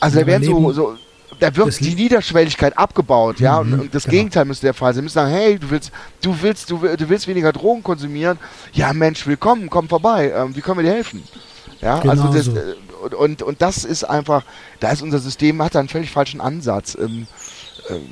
Also da werden so, so da wird die Niederschwelligkeit abgebaut, ja, mhm, und, und, das genau. Gegenteil müsste der Fall sein. Sie müssen sagen, hey, du willst, du willst, du, du willst weniger Drogen konsumieren. Ja, Mensch, willkommen, komm vorbei. Ähm, wie können wir dir helfen? Ja, genau also das, so. Äh, und, und, und, das ist einfach, da ist unser System, hat da einen völlig falschen Ansatz. Ähm, ähm,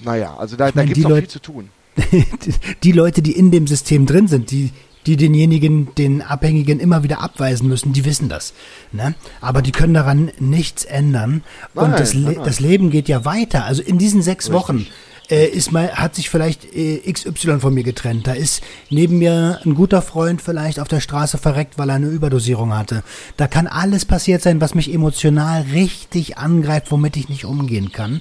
naja, also da, da gibt es noch viel zu tun. [laughs] die Leute, die in dem System drin sind, die die denjenigen, den Abhängigen immer wieder abweisen müssen, die wissen das. Ne? Aber die können daran nichts ändern. Nein, und das, Le das Leben geht ja weiter. Also in diesen sechs Richtig. Wochen äh, ist mal, hat sich vielleicht äh, XY von mir getrennt. Da ist neben mir ein guter Freund vielleicht auf der Straße verreckt, weil er eine Überdosierung hatte. Da kann alles passiert sein, was mich emotional richtig angreift, womit ich nicht umgehen kann.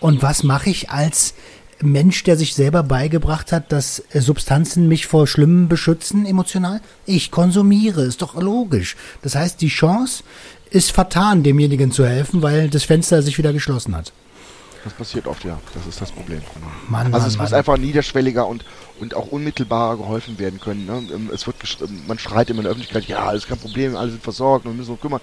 Und was mache ich als Mensch, der sich selber beigebracht hat, dass äh, Substanzen mich vor Schlimmem beschützen, emotional? Ich konsumiere, ist doch logisch. Das heißt, die Chance ist vertan, demjenigen zu helfen, weil das Fenster sich wieder geschlossen hat. Das passiert oft, ja. Das ist das Problem. Mann, also Mann, es Mann. muss einfach niederschwelliger und, und auch unmittelbarer geholfen werden können. Ne? Ähm, es wird ähm, man schreit immer in der Öffentlichkeit, ja, alles kein Problem, alle sind versorgt und müssen uns kümmern.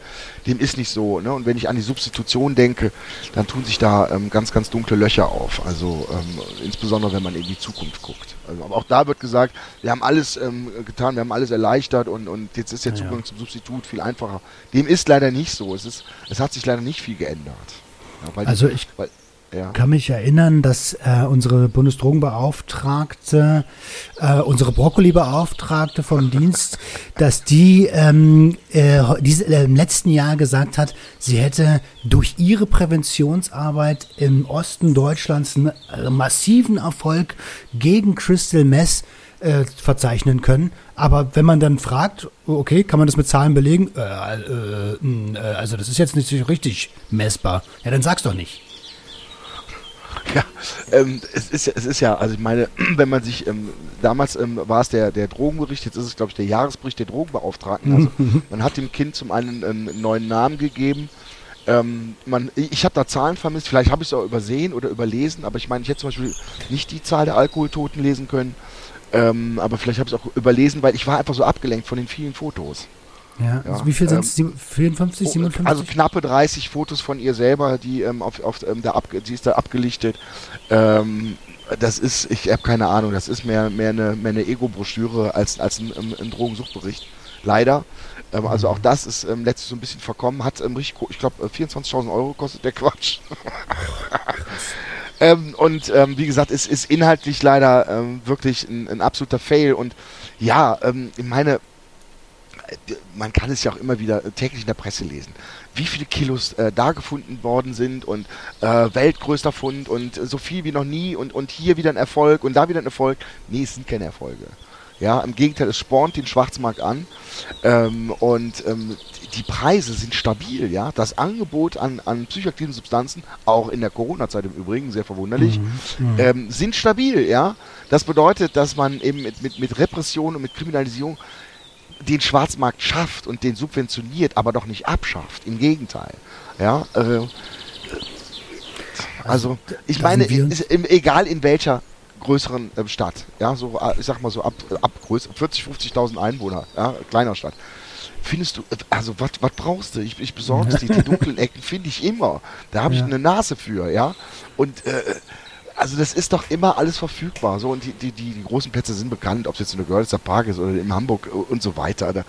Dem ist nicht so. Ne? Und wenn ich an die Substitution denke, dann tun sich da ähm, ganz, ganz dunkle Löcher auf. Also ähm, insbesondere wenn man in die Zukunft guckt. Also, aber auch da wird gesagt, wir haben alles ähm, getan, wir haben alles erleichtert und, und jetzt ist der Zugang ja. zum Substitut viel einfacher. Dem ist leider nicht so. Es, ist, es hat sich leider nicht viel geändert. Ja, also die, ich. Weil, ja. kann mich erinnern, dass äh, unsere Bundesdrogenbeauftragte, äh, unsere Brokkoli-Beauftragte vom Dienst, [laughs] dass die ähm, äh, diese, äh, im letzten Jahr gesagt hat, sie hätte durch ihre Präventionsarbeit im Osten Deutschlands einen äh, massiven Erfolg gegen Crystal Mess äh, verzeichnen können. Aber wenn man dann fragt, okay, kann man das mit Zahlen belegen? Äh, äh, äh, also das ist jetzt nicht richtig messbar. Ja, dann sag's doch nicht. Ja, ähm, es, ist, es ist ja, also ich meine, [clears throat] wenn man sich, ähm, damals ähm, war es der, der Drogenbericht, jetzt ist es, glaube ich, der Jahresbericht der Drogenbeauftragten. Also man hat dem Kind zum einen einen neuen Namen gegeben. Ähm, man, ich habe da Zahlen vermisst, vielleicht habe ich es auch übersehen oder überlesen, aber ich meine, ich hätte zum Beispiel nicht die Zahl der Alkoholtoten lesen können, ähm, aber vielleicht habe ich es auch überlesen, weil ich war einfach so abgelenkt von den vielen Fotos. Ja, ja. Also wie viel sind es? Ähm, 54, 57? Also knappe 30 Fotos von ihr selber, die ähm, auf, auf ähm, der Abge die ist da abgelichtet. Ähm, das ist, ich habe keine Ahnung, das ist mehr, mehr eine, mehr eine Ego-Broschüre als, als ein, ein, ein Drogensuchtbericht. Leider. Ähm, also auch das ist ähm, letztlich so ein bisschen verkommen. Hat ähm, richtig, ich glaube, 24.000 Euro kostet der Quatsch. [laughs] [laughs] ähm, und ähm, wie gesagt, es ist inhaltlich leider ähm, wirklich ein, ein, absoluter Fail. Und ja, ähm, ich meine, man kann es ja auch immer wieder täglich in der Presse lesen, wie viele Kilos äh, da gefunden worden sind und äh, weltgrößter Fund und so viel wie noch nie und, und hier wieder ein Erfolg und da wieder ein Erfolg. Nee, es sind keine Erfolge. Ja, im Gegenteil, es spornt den Schwarzmarkt an ähm, und ähm, die Preise sind stabil, ja. Das Angebot an, an psychoaktiven Substanzen, auch in der Corona-Zeit im Übrigen, sehr verwunderlich, mhm, mhm. ähm, sind stabil, ja. Das bedeutet, dass man eben mit, mit, mit Repression und mit Kriminalisierung den Schwarzmarkt schafft und den subventioniert, aber doch nicht abschafft. Im Gegenteil. Ja, äh, also, also ich meine, ist, egal in welcher größeren äh, Stadt, ja, so, äh, ich sag mal so ab, ab 40, 50.000 Einwohner, ja, kleiner Stadt. Findest du, also was brauchst du? Ich, ich besorge [laughs] die, die dunklen Ecken finde ich immer. Da habe ich ja. eine Nase für, ja. Und äh, also das ist doch immer alles verfügbar. So, und die, die, die, die großen Plätze sind bekannt, ob es jetzt in der Görlitzer Park ist oder in Hamburg und so weiter. Da,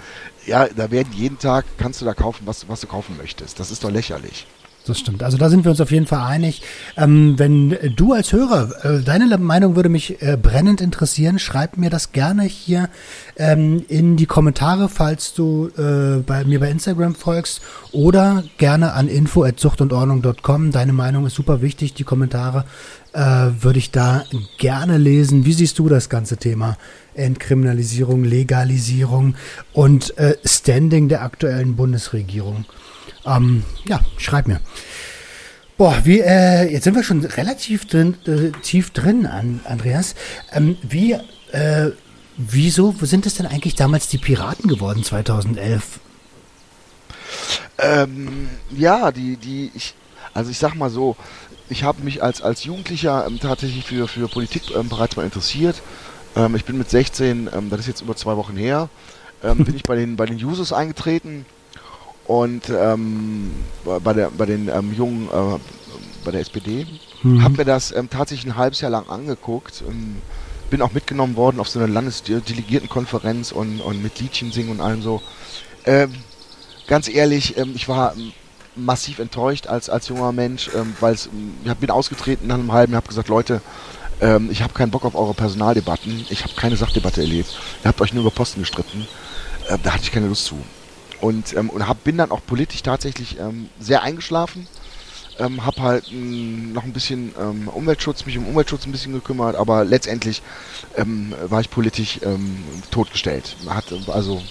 ja, da werden jeden Tag, kannst du da kaufen, was, was du kaufen möchtest. Das ist doch lächerlich. Das stimmt. Also da sind wir uns auf jeden Fall einig. Ähm, wenn du als Hörer, äh, deine Meinung würde mich äh, brennend interessieren, schreib mir das gerne hier ähm, in die Kommentare, falls du äh, bei mir bei Instagram folgst oder gerne an info@zuchtundordnung.com. Deine Meinung ist super wichtig. Die Kommentare äh, würde ich da gerne lesen. Wie siehst du das ganze Thema? Entkriminalisierung, Legalisierung und äh, Standing der aktuellen Bundesregierung. Ähm, ja, schreib mir. Boah, wie, äh, jetzt sind wir schon relativ drin, äh, tief drin, an, Andreas. Ähm, wie, äh, wieso sind es denn eigentlich damals die Piraten geworden, 2011? Ähm, ja, die, die, ich, also ich sag mal so, ich habe mich als, als Jugendlicher ähm, tatsächlich für, für Politik ähm, bereits mal interessiert. Ähm, ich bin mit 16, ähm, das ist jetzt über zwei Wochen her, ähm, bin ich bei den, bei den Jusos eingetreten und ähm, bei, der, bei den Jungen, äh, bei der SPD, mhm. habe mir das tatsächlich ein halbes Jahr lang angeguckt. Bin auch mitgenommen worden auf so eine Landesdelegiertenkonferenz und, und mit Liedchen singen und allem so. Ganz ehrlich, ich war massiv enttäuscht als, als junger Mensch, weil ich bin ausgetreten nach einem halben Jahr, habe gesagt, Leute, ich habe keinen Bock auf eure Personaldebatten, ich habe keine Sachdebatte erlebt, ihr habt euch nur über Posten gestritten, äh, da hatte ich keine Lust zu. Und, ähm, und hab, bin dann auch politisch tatsächlich ähm, sehr eingeschlafen. Ähm, hab halt mh, hm, noch ein bisschen ähm, Umweltschutz, mich um Umweltschutz ein bisschen gekümmert, aber letztendlich ähm, war ich politisch ähm, totgestellt. Hat, also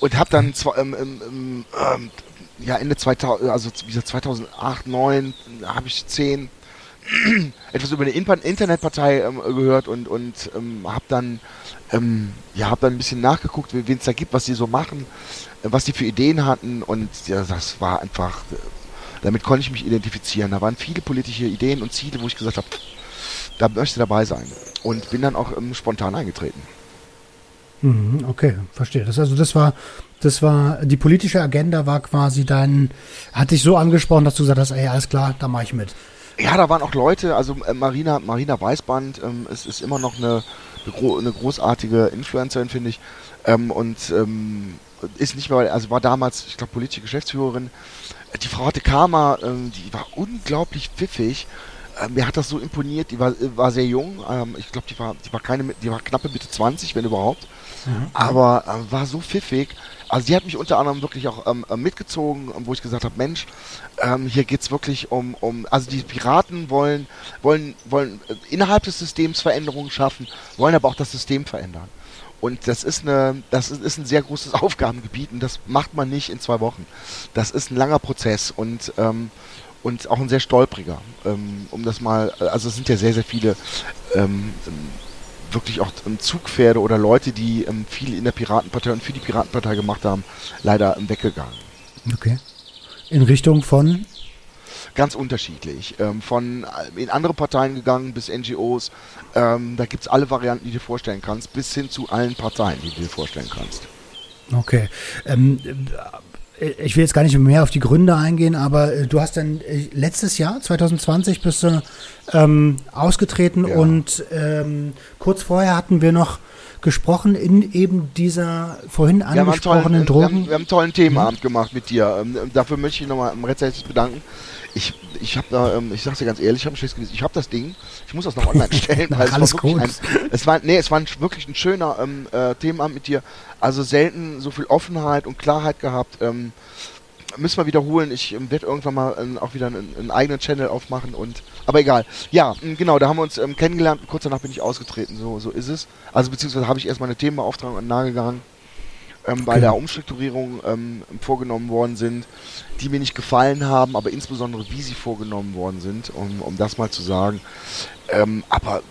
und hab dann zwar ähm, ähm, ähm, ja Ende 2000, also wie gesagt 2008, 2009, habe ich 10 [clears throat] etwas über eine Internetpartei ähm, gehört und und ähm, habe dann ähm, ja, habe dann ein bisschen nachgeguckt, wen es da gibt, was die so machen, äh, was die für Ideen hatten und ja, das war einfach, äh, damit konnte ich mich identifizieren. Da waren viele politische Ideen und Ziele, wo ich gesagt habe, da möchte ich dabei sein und bin dann auch ähm, spontan eingetreten. Mhm, okay, verstehe. Das also das war das war die politische Agenda war quasi dein hat dich so angesprochen, dass du gesagt hast, ey, alles klar, da mache ich mit. Ja, da waren auch Leute, also äh, Marina Marina Weißband ähm, es ist immer noch eine eine großartige Influencerin, finde ich. Ähm, und ähm, ist nicht mehr, also war damals, ich glaube, politische Geschäftsführerin. Die Frau hatte Karma, ähm, die war unglaublich pfiffig. äh, mir hat das so imponiert. Die war, war sehr jung. Ähm, ich glaube, die war, die war keine, die war knappe Mitte 20, wenn überhaupt. Mhm. Aber äh, war so pfiffig. Also die hat mich unter anderem wirklich auch ähm, äh, mitgezogen, wo ich gesagt habe, Mensch, ähm, hier geht's wirklich um, um, also die Piraten wollen, wollen, wollen äh, innerhalb des Systems Veränderungen schaffen, wollen aber auch das System verändern. Und das ist eine, das ist ein sehr großes [laughs] Aufgabengebiet und das macht man nicht in zwei Wochen. Das ist ein langer Prozess und ähm, und auch ein sehr stolpriger. Ähm, um das mal, also es sind ja sehr, sehr viele ähm, wirklich auch ähm, Zugpferde oder Leute, die ähm, viel in der Piratenpartei und für die Piratenpartei gemacht haben, leider ähm, weggegangen. Okay. In Richtung von? Ganz unterschiedlich. Ähm, von äh, in andere Parteien gegangen bis NGOs. Da gibt es alle Varianten, die du dir vorstellen kannst, bis hin zu allen Parteien, die du dir vorstellen kannst. Okay. Ähm, ich will jetzt gar nicht mehr auf die Gründe eingehen, aber äh, du hast dann äh, letztes Jahr, 2020, bist du ähm, ausgetreten ja. und ähm, kurz vorher hatten wir noch gesprochen in eben dieser vorhin angesprochenen Drogen. Wir haben, wir haben einen tollen Themenabend mhm. gemacht mit dir. Ähm, dafür möchte ich nochmal recht herzlich bedanken ich, ich habe da, ähm, ich sag's dir ganz ehrlich, ich habe ein schlechtes ich habe das Ding, ich muss das noch online [laughs] stellen, weil es Alles war wirklich gut. ein, es war, nee, es war ein, wirklich ein schöner ähm, äh, Themenabend mit dir, also selten so viel Offenheit und Klarheit gehabt, ähm, müssen wir wiederholen, ich ähm, werde irgendwann mal ähm, auch wieder einen, einen, eigenen Channel aufmachen und, aber egal, ja, genau, da haben wir uns ähm, kennengelernt, kurz danach bin ich ausgetreten, so, so ist es, also beziehungsweise habe ich erstmal eine Themenbeauftragung an den Nagel gehangen, ähm, bei okay. der Umstrukturierung ähm, vorgenommen worden sind, die mir nicht gefallen haben, aber insbesondere wie sie vorgenommen worden sind, um, um das mal zu sagen. Ähm, aber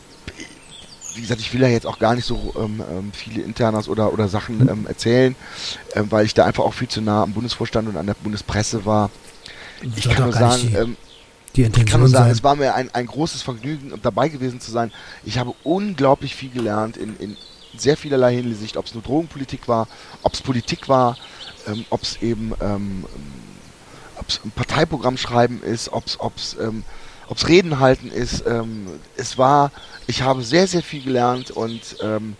wie gesagt, ich will ja jetzt auch gar nicht so ähm, ähm, viele Internas oder, oder Sachen hm. ähm, erzählen, weil ich da einfach auch viel zu nah am Bundesvorstand und an der Bundespresse war. Ich kann nur sagen, die ich kann nur sagen, sein. es war mir ein, ein großes Vergnügen, dabei gewesen zu sein. Ich habe unglaublich viel gelernt in, in sehr vielerlei Hinsicht, ob es nur Drogenpolitik war, ob es Politik war, ähm, ob es eben ähm, ob's ein Parteiprogramm schreiben ist, ob es ähm, ob's Reden halten ist. Ähm, es war, ich habe sehr, sehr viel gelernt und ähm,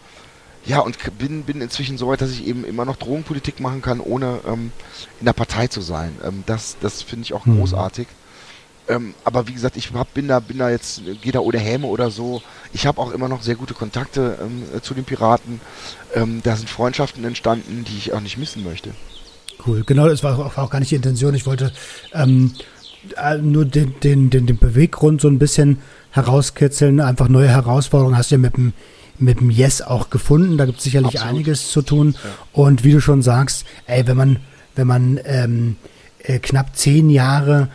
ja, und bin, bin inzwischen so weit, dass ich eben immer noch Drogenpolitik machen kann, ohne ähm, in der Partei zu sein. Ähm, das das finde ich auch mhm. großartig. Ähm, aber wie gesagt, ich hab, bin da, bin da jetzt, gehe da ohne Häme oder so. Ich habe auch immer noch sehr gute Kontakte ähm, zu den Piraten. Ähm, da sind Freundschaften entstanden, die ich auch nicht missen möchte. Cool, genau, das war auch, war auch gar nicht die Intention. Ich wollte ähm, äh, nur den, den, den, den Beweggrund so ein bisschen herauskitzeln, einfach neue Herausforderungen hast du ja mit dem mit dem Yes auch gefunden. Da gibt es sicherlich Absolut. einiges zu tun. Ja. Und wie du schon sagst, ey, wenn man, wenn man ähm, äh, knapp zehn Jahre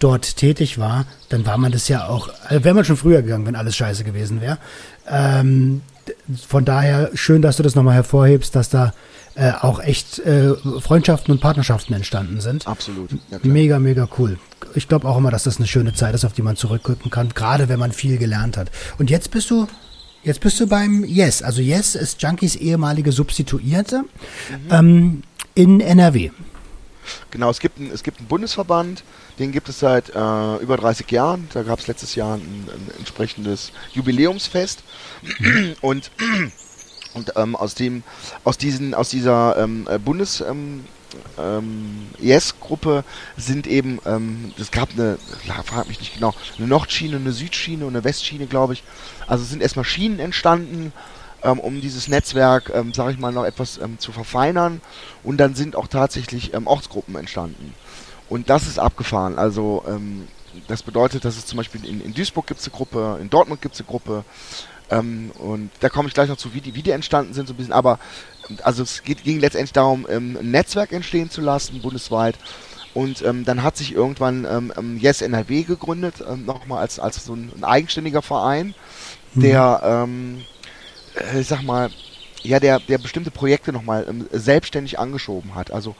dort tätig war, dann war man das ja auch, also wäre man schon früher gegangen, wenn alles scheiße gewesen wäre. Ähm, von daher schön, dass du das nochmal hervorhebst, dass da äh, auch echt äh, Freundschaften und Partnerschaften entstanden sind. Absolut. Ja, mega, mega cool. Ich glaube auch immer, dass das eine schöne Zeit ist, auf die man zurückgucken kann, gerade wenn man viel gelernt hat. Und jetzt bist du Jetzt bist du beim Yes. Also Yes ist Junkies ehemalige Substituierte mhm. ähm, in NRW. Genau, es gibt, ein, es gibt einen Bundesverband, den gibt es seit äh, über 30 Jahren. Da gab es letztes Jahr ein, ein entsprechendes Jubiläumsfest. Und, und ähm, aus dem, aus diesen, aus dieser ähm, äh, Bundes ähm, ähm, Yes-Gruppe sind eben, ähm, es gab eine, frag mich nicht genau, eine Nordschiene, eine Südschiene und eine Westschiene, glaube ich. Also sind erstmal Schienen entstanden, ähm, um dieses Netzwerk, ähm, sage ich mal, noch etwas ähm, zu verfeinern. Und dann sind auch tatsächlich ähm, Ortsgruppen entstanden. Und das ist abgefahren. Also ähm, das bedeutet, dass es zum Beispiel in, in Duisburg gibt es eine Gruppe, in Dortmund gibt es eine Gruppe. Ähm, und da komme ich gleich noch zu, wie die, wie die entstanden sind, so ein bisschen. Aber also es geht, ging letztendlich darum, ähm, ein Netzwerk entstehen zu lassen, bundesweit. Und ähm, dann hat sich irgendwann ähm, ähm Yes NRW gegründet, ähm, nochmal als, als so ein, eigenständiger Verein, mhm. der, ähm, äh, ich sag mal, ja, der, der bestimmte Projekte nochmal ähm, selbstständig angeschoben hat. Also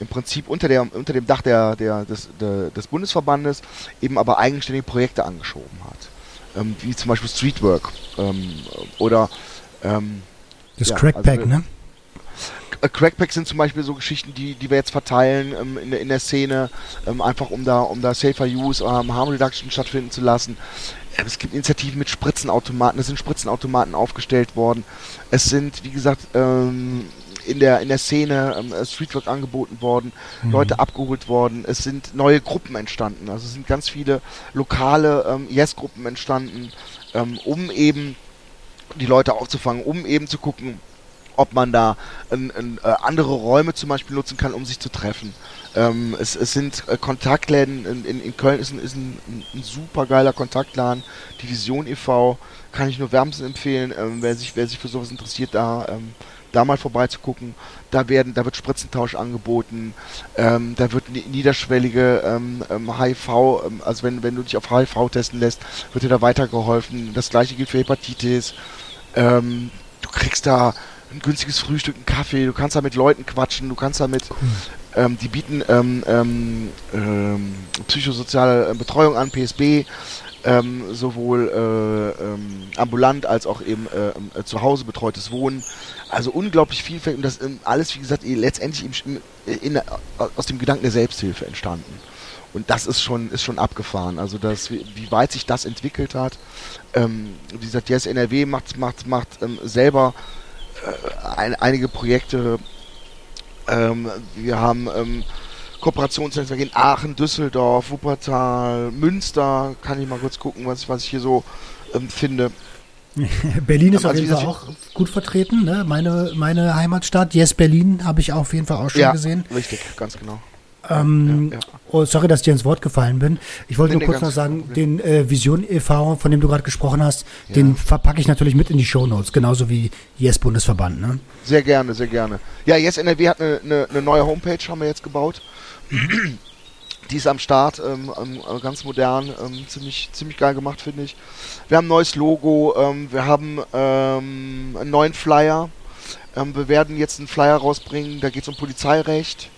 im Prinzip unter, der, unter dem Dach der, der, des, der, des Bundesverbandes eben aber eigenständige Projekte angeschoben hat. Ähm, wie zum Beispiel Streetwork ähm, oder ähm, das ja, Crackpack, also, ne? Äh, Crackpack sind zum Beispiel so Geschichten, die, die wir jetzt verteilen ähm, in, der, in der Szene, ähm, einfach um da, um da Safer Use, ähm, Harm Reduction stattfinden zu lassen. Es gibt Initiativen mit Spritzenautomaten, es sind Spritzenautomaten aufgestellt worden. Es sind, wie gesagt, ähm, in der in der Szene ähm, Streetwork angeboten worden, mhm. Leute abgeholt worden. Es sind neue Gruppen entstanden. Also es sind ganz viele lokale ähm, Yes-Gruppen entstanden, ähm, um eben die Leute aufzufangen, um eben zu gucken, ob man da in, in, äh, andere Räume zum Beispiel nutzen kann, um sich zu treffen. Ähm, es, es, sind äh, Kontaktläden, in, in, in, Köln ist ein, ist ein, ein, super geiler Kontaktladen, Division e.V., kann ich nur wärmstens empfehlen, ähm, wer, sich, wer sich für sowas interessiert, da, ähm, da mal vorbeizugucken. Da werden, da wird Spritzentausch angeboten, ähm, da wird niederschwellige HIV, ähm, ähm, also wenn, wenn du dich auf HIV testen lässt, wird dir da weitergeholfen. Das gleiche gilt für Hepatitis. du kriegst da ein günstiges Frühstück, einen Kaffee, du kannst da mit Leuten quatschen, du kannst da mit, cool. ähm, die bieten ähm, ähm, ähm psychosoziale äh, Betreuung an, PSB, ähm, sowohl äh, ähm, ambulant als auch eben äh, äh, zu Hause betreutes Wohnen. Also unglaublich vielfältig und das alles, wie gesagt, eh letztendlich im, in, aus dem Gedanken der Selbsthilfe entstanden. Und das ist schon, ist schon abgefahren. Also das, wie, weit sich das entwickelt hat. Ähm, wie gesagt, Yes NRW macht, macht, macht ähm, selber äh, ein, einige Projekte. Ähm, wir haben ähm, Kooperationsnetzwerke in Aachen, Düsseldorf, Wuppertal, Münster. Kann ich mal kurz gucken, was, was ich hier so ähm, finde. [laughs] Berlin ist also auf jeden Fall auch gut vertreten, ne? meine, meine Heimatstadt. Yes, Berlin habe ich auf jeden Fall auch schon ja, gesehen. Richtig, ganz genau. Ähm, ja, ja. Oh, sorry, dass ich dir ins Wort gefallen bin. Ich wollte nee, nur kurz noch sagen, den äh, Vision e.V., von dem du gerade gesprochen hast, ja. den verpacke ich natürlich mit in die Shownotes, genauso wie Yes Bundesverband. Ne? Sehr gerne, sehr gerne. Ja, Yes NRW hat eine, eine, eine neue Homepage, haben wir jetzt gebaut. [clears throat] Die ist am Start, ähm, ähm, ganz modern, ähm, ziemlich, ziemlich geil gemacht, finde ich. Wir haben ein neues Logo, ähm, wir haben ähm, einen neuen Flyer. Ähm, wir werden jetzt einen Flyer rausbringen, da geht es um Polizeirecht.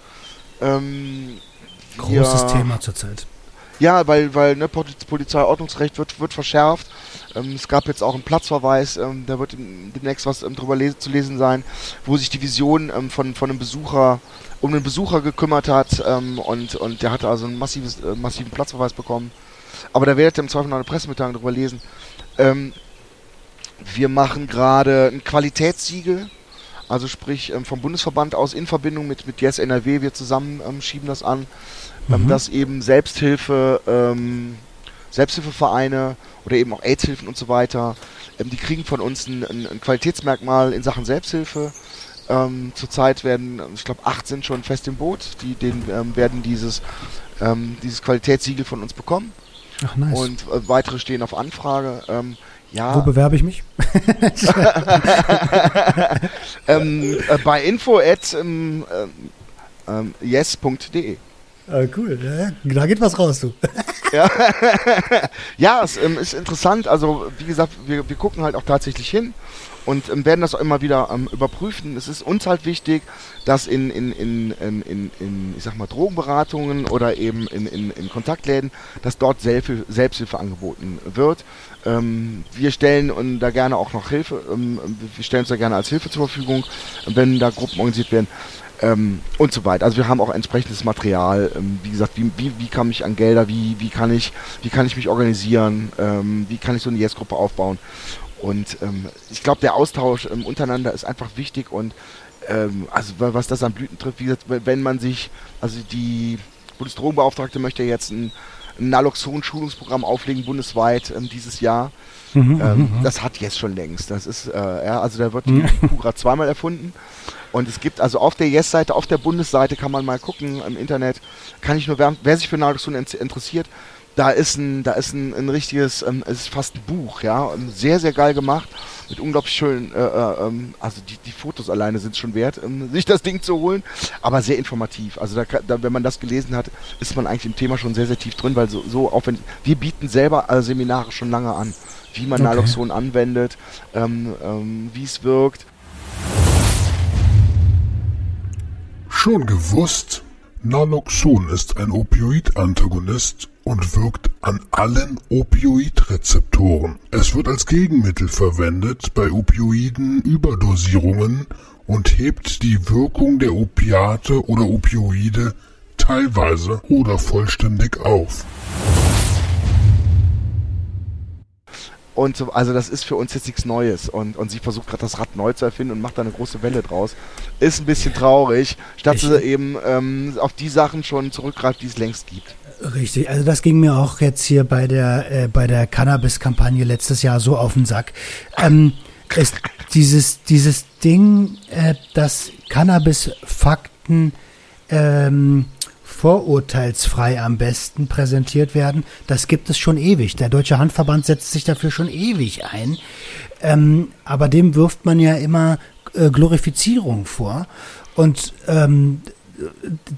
Ähm, Großes ja, Thema zurzeit. Ja, weil, weil ne, Polizeiordnungsrecht wird, wird verschärft. Ähm, es gab jetzt auch einen Platzverweis, ähm, da wird demnächst was ähm, drüber les zu lesen sein, wo sich die Vision ähm, von, von einem Besucher um einen Besucher gekümmert hat ähm, und, und der hatte also einen massives, äh, massiven Platzverweis bekommen. Aber da werdet ihr im Zweifel noch eine Pressemitteilung drüber lesen. Ähm, wir machen gerade ein Qualitätssiegel also sprich ähm, vom Bundesverband aus in Verbindung mit, mit Yes NRW, wir zusammen ähm, schieben das an, ähm, mhm. dass eben Selbsthilfe, Selbsthilfevereine oder eben auch AIDS-Hilfen und so weiter, ähm, die kriegen von uns ein, ein, Qualitätsmerkmal in Sachen Selbsthilfe. Ähm, zurzeit werden, ich glaube, acht sind schon fest im Boot, die den, ähm, werden dieses, ähm, dieses Qualitätssiegel von uns bekommen. Ach, nice. Und äh, weitere stehen auf Anfrage. Ja. Wo bewerbe ich mich? [laughs] ähm, äh, bei info at ähm, ähm, yes.de. Ah, cool, ja, da geht was raus, du. [laughs] ja, ja es ähm, ist interessant. Also, wie gesagt, wir, wir gucken halt auch tatsächlich hin und ähm, werden das auch immer wieder ähm, überprüfen. Es ist uns halt wichtig, dass in, in, in, in, in, in ich sag mal, Drogenberatungen oder eben in, in, in Kontaktläden, dass dort Selbsthilfe, Selbsthilfe angeboten wird. Ähm, wir stellen und da gerne auch noch Hilfe, ähm, wir stellen uns da gerne als Hilfe zur Verfügung, wenn da Gruppen organisiert werden. Ähm, und so weiter. Also wir haben auch entsprechendes Material. Ähm, wie gesagt, wie, wie, wie komme ich an Gelder? Wie, wie, kann ich, wie kann ich mich organisieren? Ähm, wie kann ich so eine Yes-Gruppe aufbauen? Und ähm, ich glaube, der Austausch ähm, untereinander ist einfach wichtig und ähm, also was das an Blüten trifft, wie gesagt, wenn man sich, also die Bundesdrogenbeauftragte möchte jetzt ein, ein Naloxon-Schulungsprogramm auflegen bundesweit ähm, dieses Jahr. Mhm, ähm, mhm. das hat jetzt schon längst. Das ist, äh, ja, also da wird die gerade zweimal erfunden. Und es gibt also auf der Yes-Seite, auf der Bundesseite kann man mal gucken im Internet. Kann ich nur, wer, wer sich für Naloxon interessiert, da ist ein, da ist ein, ein richtiges, ähm, es ist fast ein Buch, ja, ähm, sehr, sehr geil gemacht, mit unglaublich schönen, äh, äh, ähm, also die, die Fotos alleine sind schon wert, ähm, [laughs] sich das Ding zu holen, aber sehr informativ. Also da, da, wenn man das gelesen hat, ist man eigentlich im Thema schon sehr, sehr tief drin, weil so, so aufwendig, wir bieten selber äh, Seminare schon lange an, wie man okay. Naloxon anwendet, ähm, ähm, wie es wirkt. Schon gewusst? Naloxon ist ein Opioid-Antagonist und wirkt an allen Opioidrezeptoren. Es wird als Gegenmittel verwendet bei Opioiden-Überdosierungen und hebt die Wirkung der Opiate oder Opioide teilweise oder vollständig auf. Und so, also das ist für uns jetzt nichts Neues. Und, und sie versucht gerade das Rad neu zu erfinden und macht da eine große Welle draus. Ist ein bisschen traurig, statt Ich- sie eben ähm, auf die Sachen schon zurückgreift, die es längst gibt. Richtig, also das ging mir auch jetzt hier bei der, äh, bei der Cannabis-Kampagne letztes Jahr so auf den Sack. Ähm, es, dieses, dieses Ding, äh, dass Cannabis-Fakten ähm, vorurteilsfrei am besten präsentiert werden, das gibt es schon ewig. Der Deutsche Handverband setzt sich dafür schon ewig ein. Ähm, aber dem wirft man ja immer äh, Glorifizierung vor. Und ähm,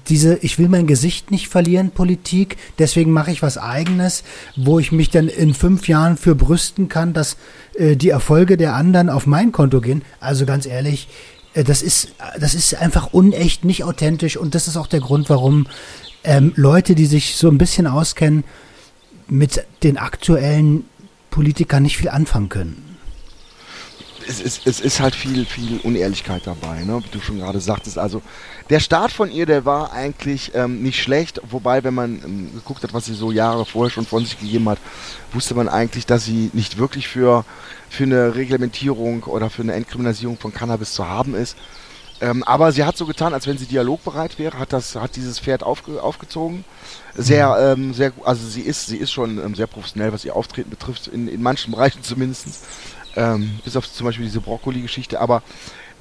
diese ich will mein Gesicht nicht verlieren Politik, deswegen mache ich was eigenes, wo ich mich dann in fünf Jahren für brüsten kann, dass äh, die Erfolge der anderen auf mein Konto gehen. Also ganz ehrlich, äh, das ist das ist einfach unecht, nicht authentisch und das ist auch der Grund, warum ähm, Leute, die sich so ein bisschen auskennen, mit den aktuellen Politikern nicht viel anfangen können. Es ist, es ist halt viel, viel Unehrlichkeit dabei, ne? wie du schon gerade sagtest. Also der Start von ihr, der war eigentlich ähm, nicht schlecht, wobei, wenn man ähm, geguckt hat, was sie so Jahre vorher schon von sich gegeben hat, wusste man eigentlich, dass sie nicht wirklich für, für eine Reglementierung oder für eine Entkriminalisierung von Cannabis zu haben ist. Ähm, aber sie hat so getan, als wenn sie dialogbereit wäre, hat das, hat dieses Pferd aufge, aufgezogen. Sehr, ähm, sehr, also sie ist, sie ist schon ähm, sehr professionell, was ihr Auftreten betrifft, in, in manchen Bereichen zumindest. Ähm, bis auf zum Beispiel diese Brokkoli-Geschichte, aber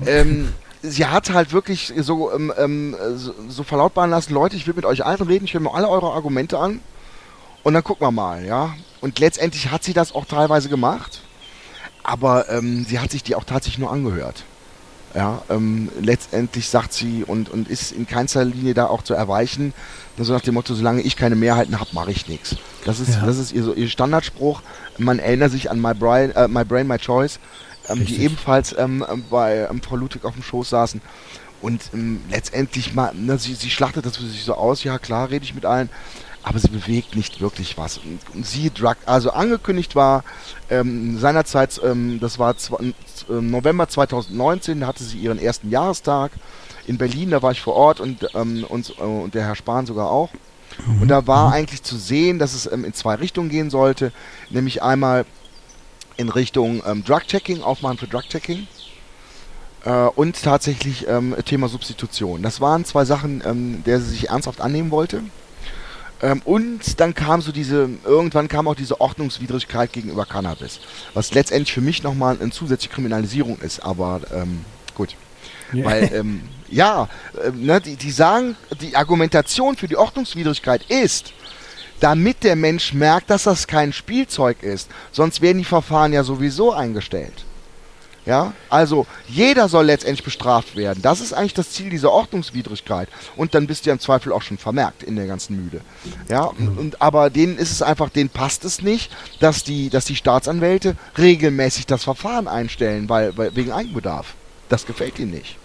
ähm, sie hat halt wirklich so, ähm, ähm, so, so verlautbaren lassen, Leute, ich will mit euch allen reden, ich höre mir alle eure Argumente an und dann gucken wir mal, ja. Und letztendlich hat sie das auch teilweise gemacht, aber ähm, sie hat sich die auch tatsächlich nur angehört. Ja, ähm, letztendlich sagt sie und, und ist in keinster Linie da auch zu erweichen, so nach dem Motto, solange ich keine Mehrheiten habe, mache ich nichts. Das ist, Ja. das ist ihr, so, ihr Standardspruch. Man erinnert sich an My Brain, äh, My, Brain, My Choice, ähm, die ebenfalls ähm, ähm, bei ähm, Frau Ludwig auf dem Schoß saßen. Und ähm, letztendlich, mal, ne, sie, sie schlachtet das für sich so aus, ja klar, rede ich mit allen, aber sie bewegt nicht wirklich was. Und, und sie, Drug, also angekündigt war, ähm, seinerzeit, ähm, das war äh, November 2019, da hatte sie ihren ersten Jahrestag in Berlin, da war ich vor Ort und, ähm, und, äh, und der Herr Spahn sogar auch. Und da war eigentlich zu sehen, dass es ähm, in zwei Richtungen gehen sollte, nämlich einmal in Richtung ähm, Drug-Checking, Aufmachen für Drug-Checking äh, und tatsächlich ähm, Thema Substitution. Das waren zwei Sachen, ähm, der sie sich ernsthaft annehmen wollte. Ähm, und dann kam so diese, irgendwann kam auch diese Ordnungswidrigkeit gegenüber Cannabis, was letztendlich für mich nochmal eine zusätzliche Kriminalisierung ist, aber ähm, gut. Weil, ähm, ja, ähm, ne, die, die sagen, die Argumentation für die Ordnungswidrigkeit ist, damit der Mensch merkt, dass das kein Spielzeug ist. Sonst werden die Verfahren ja sowieso eingestellt. Ja, also jeder soll letztendlich bestraft werden. Das ist eigentlich das Ziel dieser Ordnungswidrigkeit. Und dann bist du ja im Zweifel auch schon vermerkt in der ganzen Mühle. Ja, und, und, aber denen ist es einfach, denen passt es nicht, dass die, dass die Staatsanwälte regelmäßig das Verfahren einstellen, weil, weil wegen Eigenbedarf. Das gefällt ihnen nicht.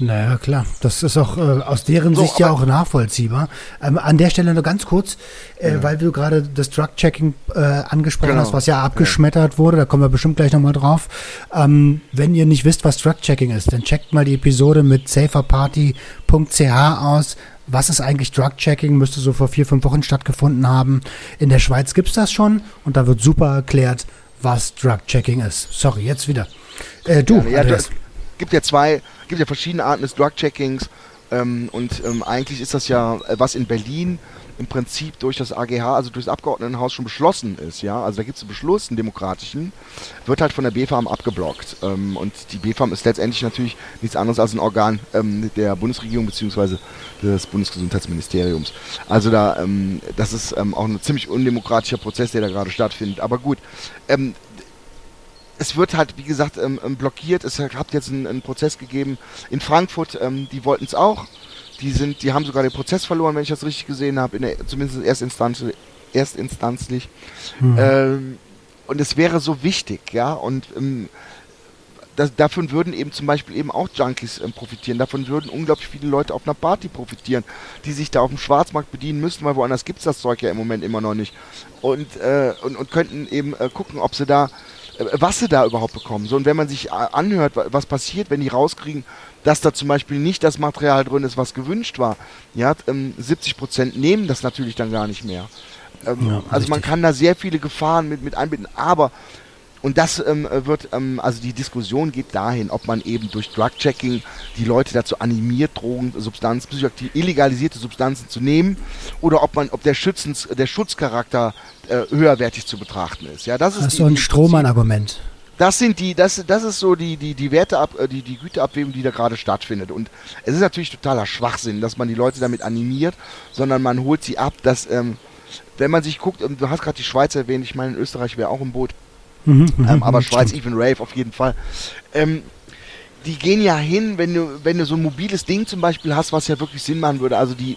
Naja, klar. Das ist auch äh, aus deren So, Sicht ja auch nachvollziehbar. Ähm, an der Stelle nur ganz kurz, äh, weil du gerade das Drug-Checking äh, angesprochen Genau. hast, was ja abgeschmettert wurde, da kommen wir bestimmt gleich nochmal drauf. Ähm, wenn ihr nicht wisst, was Drug-Checking ist, dann checkt mal die Episode mit saferparty.ch aus. Was ist eigentlich Drug-Checking? Müsste so vor vier, fünf Wochen stattgefunden haben. In der Schweiz gibt's das schon und da wird super erklärt, was Drug-Checking ist. Sorry, jetzt wieder. Äh, du, Ja, gibt ja zwei, gibt ja verschiedene Arten des Drug-Checkings ähm, und ähm, eigentlich ist das ja, äh, was in Berlin im Prinzip durch das AGH, also durch das Abgeordnetenhaus schon beschlossen ist, ja, also da gibt es einen Beschluss, einen demokratischen, wird halt von der BfArM abgeblockt. Ähm, und die BfArM ist letztendlich natürlich nichts anderes als ein Organ ähm, der Bundesregierung beziehungsweise des Bundesgesundheitsministeriums. Also da, ähm, das ist ähm, auch ein ziemlich undemokratischer Prozess, der da gerade stattfindet, aber gut, ähm, es wird halt, wie gesagt, ähm, ähm, blockiert. Es hat jetzt einen, einen Prozess gegeben in Frankfurt, ähm, die wollten es auch. Die sind, die haben sogar den Prozess verloren, wenn ich das richtig gesehen habe, in der, zumindest Erstinstanz, erstinstanzlich. Ähm, und es wäre so wichtig, ja, und ähm, das, davon würden eben zum Beispiel eben auch Junkies ähm, profitieren. Davon würden unglaublich viele Leute auf einer Party profitieren, die sich da auf dem Schwarzmarkt bedienen müssten, weil woanders gibt es das Zeug ja im Moment immer noch nicht. Und, äh, und, und könnten eben äh, gucken, ob sie da, äh, was sie da überhaupt bekommen. So, und wenn man sich äh, anhört, wa- was passiert, wenn die rauskriegen, dass da zum Beispiel nicht das Material drin ist, was gewünscht war, ja, ähm, 70% nehmen das natürlich dann gar nicht mehr. Ähm, Ja, also man richtig. kann da sehr viele Gefahren mit, mit einbinden, aber und das ähm, wird, ähm, also die Diskussion geht dahin, ob man eben durch Drug-Checking die Leute dazu animiert, Drogen, Substanzen, psychoaktiv illegalisierte Substanzen zu nehmen oder ob man, ob der, Schützens, der Schutzcharakter äh, höherwertig zu betrachten ist. Ja, das ist so ein Strohmann-Argument. Das sind die, das, das ist so die, die, die Werte ab, äh, die, die Güteabwägung, die da gerade stattfindet. Und es ist natürlich totaler Schwachsinn, dass man die Leute damit animiert, sondern man holt sie ab, dass, ähm, wenn man sich guckt, ähm, du hast gerade die Schweiz erwähnt, ich meine, in Österreich wäre auch im Boot, Mhm, mhm, ähm, aber mhm, Schweiz, Even Rave auf jeden Fall. Ähm, die gehen ja hin, wenn du, wenn du so ein mobiles Ding zum Beispiel hast, was ja wirklich Sinn machen würde. Also die,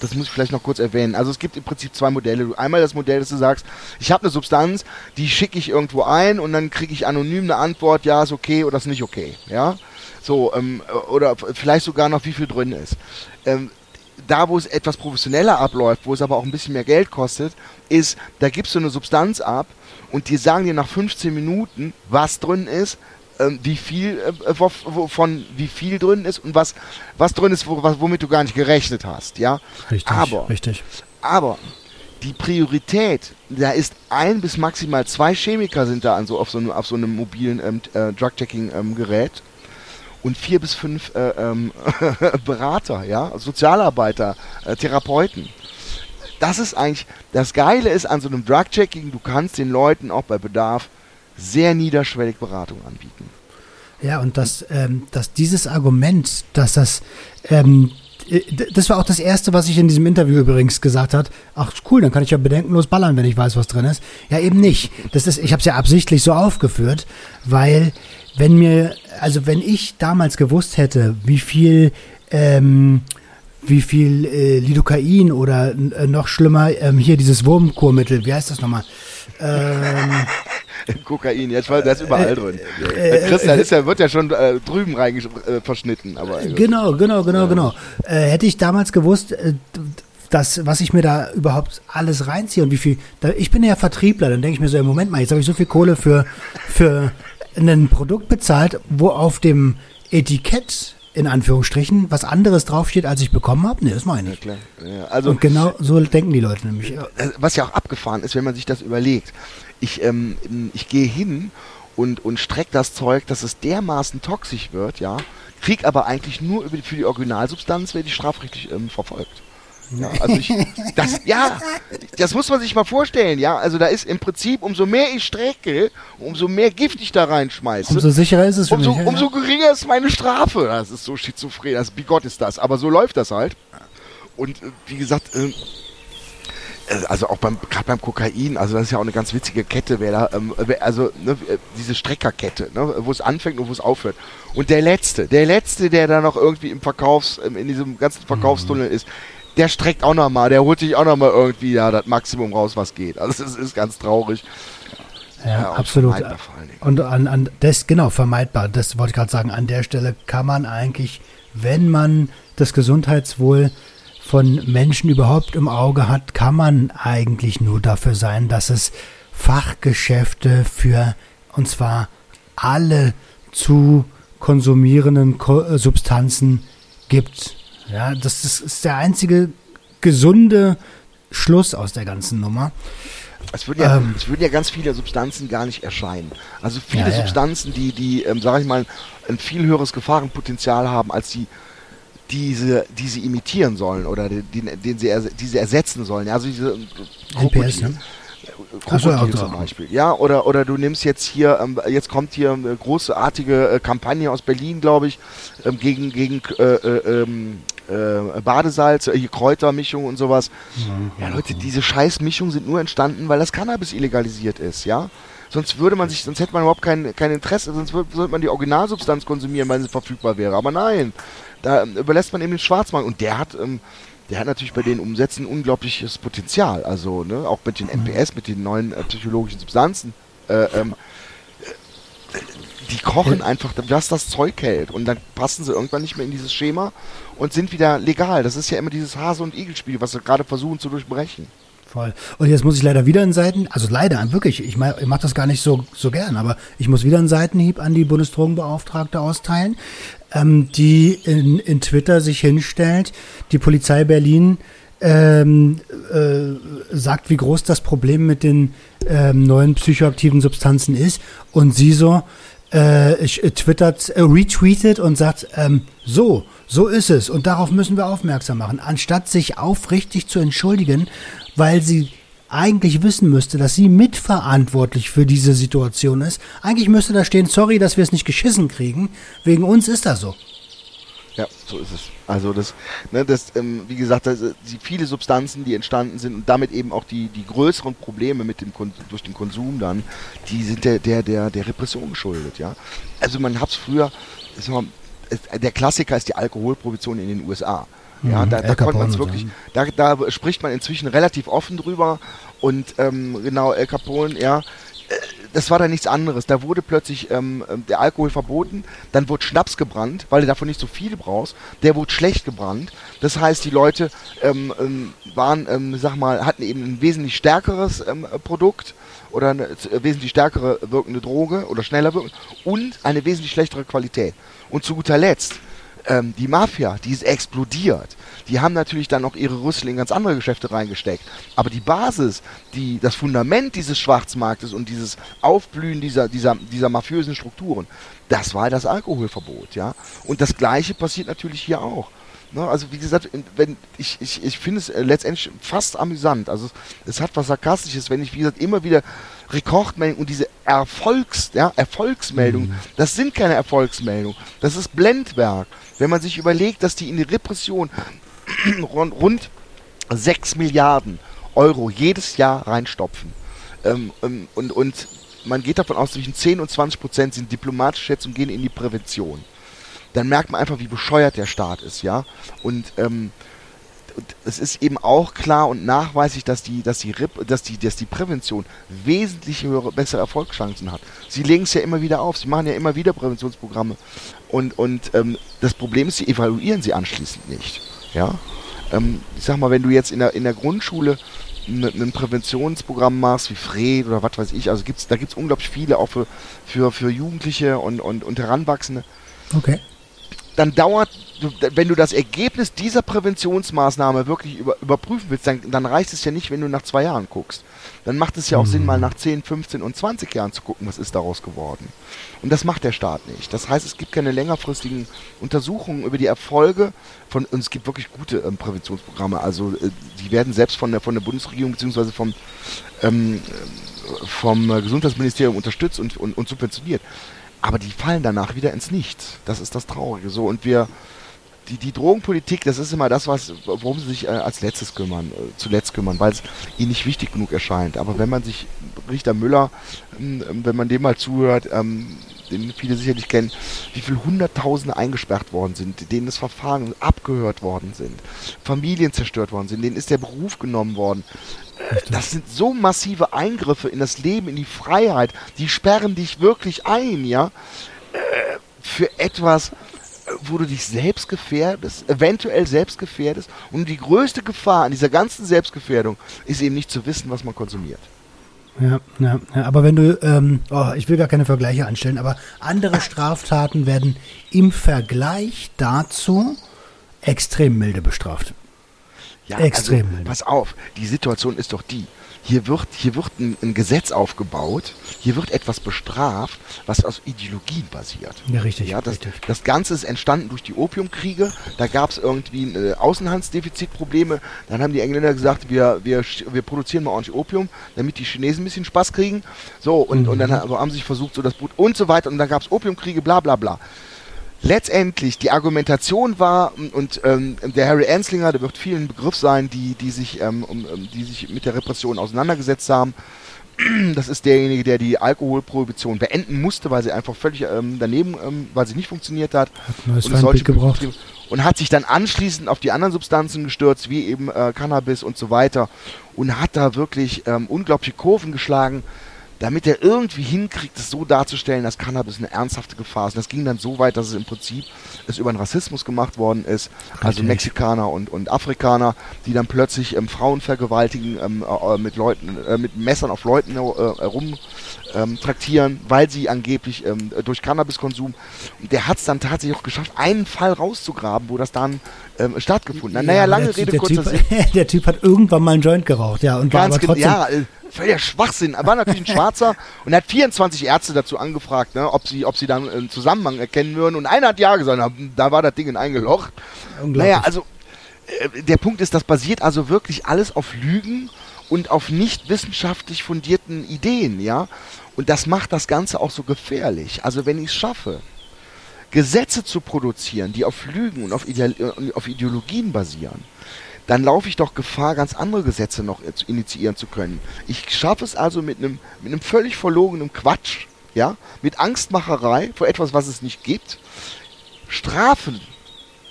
das muss ich vielleicht noch kurz erwähnen. Also es gibt im Prinzip zwei Modelle. Einmal das Modell, dass du sagst, ich habe eine Substanz, die schicke ich irgendwo ein und dann kriege ich anonym eine Antwort, ja, ist okay oder ist nicht okay. Ja, so ähm, oder vielleicht sogar noch wie viel drin ist. Ähm, da, wo es etwas professioneller abläuft, wo es aber auch ein bisschen mehr Geld kostet, ist, da gibst du eine Substanz ab und die sagen dir nach 15 Minuten, was drin ist, ähm, wie viel äh, von wie viel drin ist und was was drin ist, wo, womit du gar nicht gerechnet hast, ja. Richtig. Aber richtig. Aber die Priorität, da ist ein bis maximal zwei Chemiker sind da an so auf so einem, auf so einem mobilen ähm, äh, Drug-Checking-Gerät ähm, und vier bis fünf äh, ähm, [laughs] Berater, ja, Sozialarbeiter, äh, Therapeuten das ist eigentlich, das Geile ist an so einem Drug-Checking, du kannst den Leuten auch bei Bedarf sehr niederschwellig Beratung anbieten. Ja, und dass, ähm, dass dieses Argument, dass das, ähm, äh, das war auch das Erste, was ich in diesem Interview übrigens gesagt hat. Ach cool, dann kann ich ja bedenkenlos ballern, wenn ich weiß, was drin ist. Ja, eben nicht. Das ist, ich habe es ja absichtlich so aufgeführt, weil wenn mir, also wenn ich damals gewusst hätte, wie viel ähm, wie viel äh, Lidocain oder äh, noch schlimmer, ähm, hier dieses Wurmkurmittel, wie heißt das nochmal? Ähm, [laughs] Kokain, jetzt weil das überall äh, drin. Äh, Christian ist ja, wird ja schon äh, drüben rein äh, verschnitten. Aber, genau, genau, genau, genau. Äh, hätte ich damals gewusst, äh, das, was ich mir da überhaupt alles reinziehe und wie viel. Da, ich bin ja Vertriebler, dann denke ich mir so, im Moment mal, jetzt habe ich so viel Kohle für, für ein Produkt bezahlt, wo auf dem Etikett in Anführungsstrichen was anderes draufsteht, als ich bekommen habe? Nee, das meine ich. Ja, ja, also, Und genau so denken die Leute nämlich. Äh, was ja auch abgefahren ist, wenn man sich das überlegt. Ich, ähm, ich gehe hin und, und strecke das Zeug, dass es dermaßen toxisch wird, ja, krieg aber eigentlich nur über die, für die Originalsubstanz, werde ich strafrechtlich ähm, verfolgt. Ja, also ich, das, ja, das muss man sich mal vorstellen, ja. Also da ist im Prinzip, umso mehr ich strecke, umso mehr Gift ich da reinschmeiße. Umso sicherer ist es für umso, mich. Umso geringer ist meine Strafe. Das ist so schizophren, das, Gott ist das. Aber so läuft das halt. Und äh, wie gesagt, äh, äh, also auch beim gerade beim Kokain, also das ist ja auch eine ganz witzige Kette, wer da, ähm, also ne, diese Streckerkette, ne, wo es anfängt und wo es aufhört. Und der letzte, der letzte, der da noch irgendwie im Verkaufs, in diesem ganzen Verkaufstunnel mhm. ist, der streckt auch nochmal, der holt sich auch nochmal irgendwie ja, das Maximum raus, was geht. Also es ist ganz traurig. Ja, ja absolut. Und an, an das, genau, vermeidbar. Das wollte ich gerade sagen. An der Stelle kann man eigentlich, wenn man das Gesundheitswohl von Menschen überhaupt im Auge hat, kann man eigentlich nur dafür sein, dass es Fachgeschäfte für, und zwar alle zu konsumierenden Substanzen gibt. Ja, das ist, ist der einzige gesunde Schluss aus der ganzen Nummer. Es würden, ja, ähm, es würden ja ganz viele Substanzen gar nicht erscheinen. Also viele ja, Substanzen, die, die ähm, sage ich mal, ein viel höheres Gefahrenpotenzial haben, als die, diese, die sie imitieren sollen oder den, den sie, die sie ersetzen sollen. Also diese NPS, ne? Krokodil zum Beispiel. Ja, oder, oder du nimmst jetzt hier, ähm, jetzt kommt hier eine großartige äh, Kampagne aus Berlin, glaube ich, ähm, gegen, gegen äh, äh, ähm, äh, Badesalz, äh, Kräutermischung und sowas. Mhm. Ja, Leute, diese Scheißmischungen sind nur entstanden, weil das Cannabis illegalisiert ist, ja. Sonst würde man sich, sonst hätte man überhaupt kein, kein Interesse, sonst würde man die Originalsubstanz konsumieren, weil sie verfügbar wäre. Aber nein, da ähm, überlässt man eben den Schwarzmarkt und der hat, ähm, der hat natürlich bei den Umsätzen unglaubliches Potenzial. Also, ne, auch mit den NPS, mhm. mit den neuen äh, psychologischen Substanzen. Äh, ähm, die kochen einfach, was das Zeug hält. Und dann passen sie irgendwann nicht mehr in dieses Schema und sind wieder legal. Das ist ja immer dieses Hase- und Igel-Spiel, was sie gerade versuchen zu durchbrechen. Voll. Und jetzt muss ich leider wieder in Seiten, also leider, wirklich, ich mache ich mach das gar nicht so, so gern, aber ich muss wieder einen Seitenhieb an die Bundesdrogenbeauftragte austeilen, ähm, die in, in Twitter sich hinstellt, die Polizei Berlin ähm, äh, sagt, wie groß das Problem mit den ähm, neuen psychoaktiven Substanzen ist. Und sie so äh, äh twittert, äh, retweetet und sagt, ähm, so, so ist es. Und darauf müssen wir aufmerksam machen. Anstatt sich aufrichtig zu entschuldigen, weil sie eigentlich wissen müsste, dass sie mitverantwortlich für diese Situation ist. Eigentlich müsste da stehen, sorry, dass wir es nicht geschissen kriegen. Wegen uns ist das so. Ja, so ist es. Also das, ne, das, ähm, wie gesagt, das, die viele Substanzen, die entstanden sind und damit eben auch die, die größeren Probleme mit dem durch den Konsum dann, die sind der, der, der, der Repression geschuldet, ja. Also man hat es früher, der Klassiker ist die Alkoholprohibition in den USA. Ja, mhm, da, da konnte man es wirklich, da, da spricht man inzwischen relativ offen drüber und ähm, genau, El Capone, ja, das war dann nichts anderes. Da wurde plötzlich ähm, ähm, der Alkohol verboten, dann wurde Schnaps gebrannt, weil du davon nicht so viel brauchst. Der wurde schlecht gebrannt. Das heißt, die Leute ähm, ähm, waren, ähm, sag mal, hatten eben ein wesentlich stärkeres ähm, Produkt oder eine äh, wesentlich stärkere wirkende Droge oder schneller wirkende und eine wesentlich schlechtere Qualität. Und zu guter Letzt, die Mafia, die ist explodiert die haben natürlich dann auch ihre Rüssel in ganz andere Geschäfte reingesteckt. Aber die Basis, die, das Fundament dieses Schwarzmarktes und dieses Aufblühen dieser, dieser, dieser mafiösen Strukturen, das war das Alkoholverbot, ja. Und das Gleiche passiert natürlich hier auch. Ne, also wie gesagt, wenn ich, ich, ich finde es äh, letztendlich fast amüsant. Also es, es, hat was Sarkastisches, wenn ich, wie gesagt, immer wieder Rekordmeldungen und diese Erfolgs, ja, Erfolgsmeldungen, mhm. das sind keine Erfolgsmeldungen, das ist Blendwerk. Wenn man sich überlegt, dass die in die Repression [clears throat] rund 6 Milliarden Euro jedes Jahr reinstopfen. Ähm, ähm, und, und man geht davon aus, zwischen 10 und 20 Prozent sind diplomatische Schätzungen, gehen in die Prävention. Dann merkt man einfach, wie bescheuert der Staat ist, ja. Und, ähm, und es ist eben auch klar und nachweislich, dass die, dass die, dass die, dass die Prävention wesentlich höhere, bessere Erfolgschancen hat. Sie legen es ja immer wieder auf, sie machen ja immer wieder Präventionsprogramme. Und, und ähm, das Problem ist, sie evaluieren sie anschließend nicht. Ja? Ähm, ich sag mal, wenn du jetzt in der, in der Grundschule ein Präventionsprogramm machst, wie Fred oder was weiß ich, also gibt's, da gibt es unglaublich viele, auch für, für, für Jugendliche und, und, und Heranwachsende. Okay. Dann dauert, wenn du das Ergebnis dieser Präventionsmaßnahme wirklich über, überprüfen willst, dann, dann reicht es ja nicht, wenn du nach zwei Jahren guckst dann macht es ja auch mhm. Sinn, mal nach 10, 15 und 20 Jahren zu gucken, was ist daraus geworden. Und das macht der Staat nicht. Das heißt, es gibt keine längerfristigen Untersuchungen über die Erfolge von, und es gibt wirklich gute ähm, Präventionsprogramme. Also äh, die werden selbst von der, von der Bundesregierung bzw. vom, ähm, vom Gesundheitsministerium unterstützt und, und, und subventioniert. Aber die fallen danach wieder ins Nichts. Das ist das Traurige. So, und wir, die, die Drogenpolitik, das ist immer das, was, worum sie sich äh, als letztes kümmern, äh, zuletzt kümmern, weil es ihnen nicht wichtig genug erscheint. Aber wenn man sich Richter Müller, ähm, wenn man dem mal zuhört, ähm, den viele sicherlich kennen, wie viele Hunderttausende eingesperrt worden sind, denen das Verfahren abgehört worden sind, Familien zerstört worden sind, denen ist der Beruf genommen worden. Das sind so massive Eingriffe in das Leben, in die Freiheit, die sperren dich wirklich ein, ja, äh, für etwas, wo du dich selbst gefährdest, eventuell selbst gefährdest. Und die größte Gefahr an dieser ganzen Selbstgefährdung ist eben nicht zu wissen, was man konsumiert. Ja, ja, ja, aber wenn du, ähm, oh, ich will gar keine Vergleiche anstellen, aber andere Straftaten werden im Vergleich dazu extrem milde bestraft. Ja, extrem also, milde. Pass auf, die Situation ist doch die hier wird, hier wird ein, ein, Gesetz aufgebaut, hier wird etwas bestraft, was aus Ideologien basiert. Ja, richtig. Ja, das, richtig. das Ganze ist entstanden durch die Opiumkriege, da gab es irgendwie äh, Außenhandsdefizitprobleme, dann haben die Engländer gesagt, wir, wir, wir produzieren mal ordentlich Opium, damit die Chinesen ein bisschen Spaß kriegen. So, und, mhm. und dann also haben sie sich versucht, so das Boot und so weiter, und dann gab es Opiumkriege, bla bla bla letztendlich die Argumentation war, und ähm, der Harry Anslinger, der wird vielen Begriff sein, die, die, sich, ähm, um, ähm, die sich mit der Repression auseinandergesetzt haben. [clears throat] Das ist derjenige, der die Alkoholprohibition beenden musste, weil sie einfach völlig ähm, daneben, ähm, weil sie nicht funktioniert hat. Hat neues und, solche gebraucht. und hat sich dann anschließend auf die anderen Substanzen gestürzt, wie eben äh, Cannabis und so weiter. Und hat da wirklich ähm, unglaubliche Kurven geschlagen damit er irgendwie hinkriegt, es so darzustellen, dass Cannabis eine ernsthafte Gefahr ist. Und das ging dann so weit, dass es im Prinzip es über den Rassismus gemacht worden ist. Also Richtig. Mexikaner und, und Afrikaner, die dann plötzlich ähm, Frauen vergewaltigen, ähm, äh, mit Leuten, äh, mit Messern auf Leuten äh, herum ähm, traktieren, weil sie angeblich ähm, durch Cannabiskonsum, und der hat es dann tatsächlich auch geschafft, einen Fall rauszugraben, wo das dann ähm, stattgefunden hat. Naja, Ja, lange der, Rede, der kurzer typ, Sinn. [laughs] der typ hat irgendwann mal einen Joint geraucht, ja, und war Ganz aber genau, trotzdem. ja, äh, völliger Schwachsinn. Er war natürlich ein Schwarzer und er hat 24 Ärzte dazu angefragt, ne, ob sie, ob sie dann einen Zusammenhang erkennen würden. Und einer hat ja gesagt, na, da war das Ding in eingelocht. Naja, also äh, der Punkt ist, das basiert also wirklich alles auf Lügen und auf nicht wissenschaftlich fundierten Ideen, ja. Und das macht das Ganze auch so gefährlich. Also wenn ich es schaffe, Gesetze zu produzieren, die auf Lügen und auf, Ideal äh, auf Ideologien basieren, dann laufe ich doch Gefahr, ganz andere Gesetze noch zu initiieren zu können. Ich schaffe es also mit einem mit einem völlig verlogenen Quatsch, ja, mit Angstmacherei vor etwas, was es nicht gibt, Strafen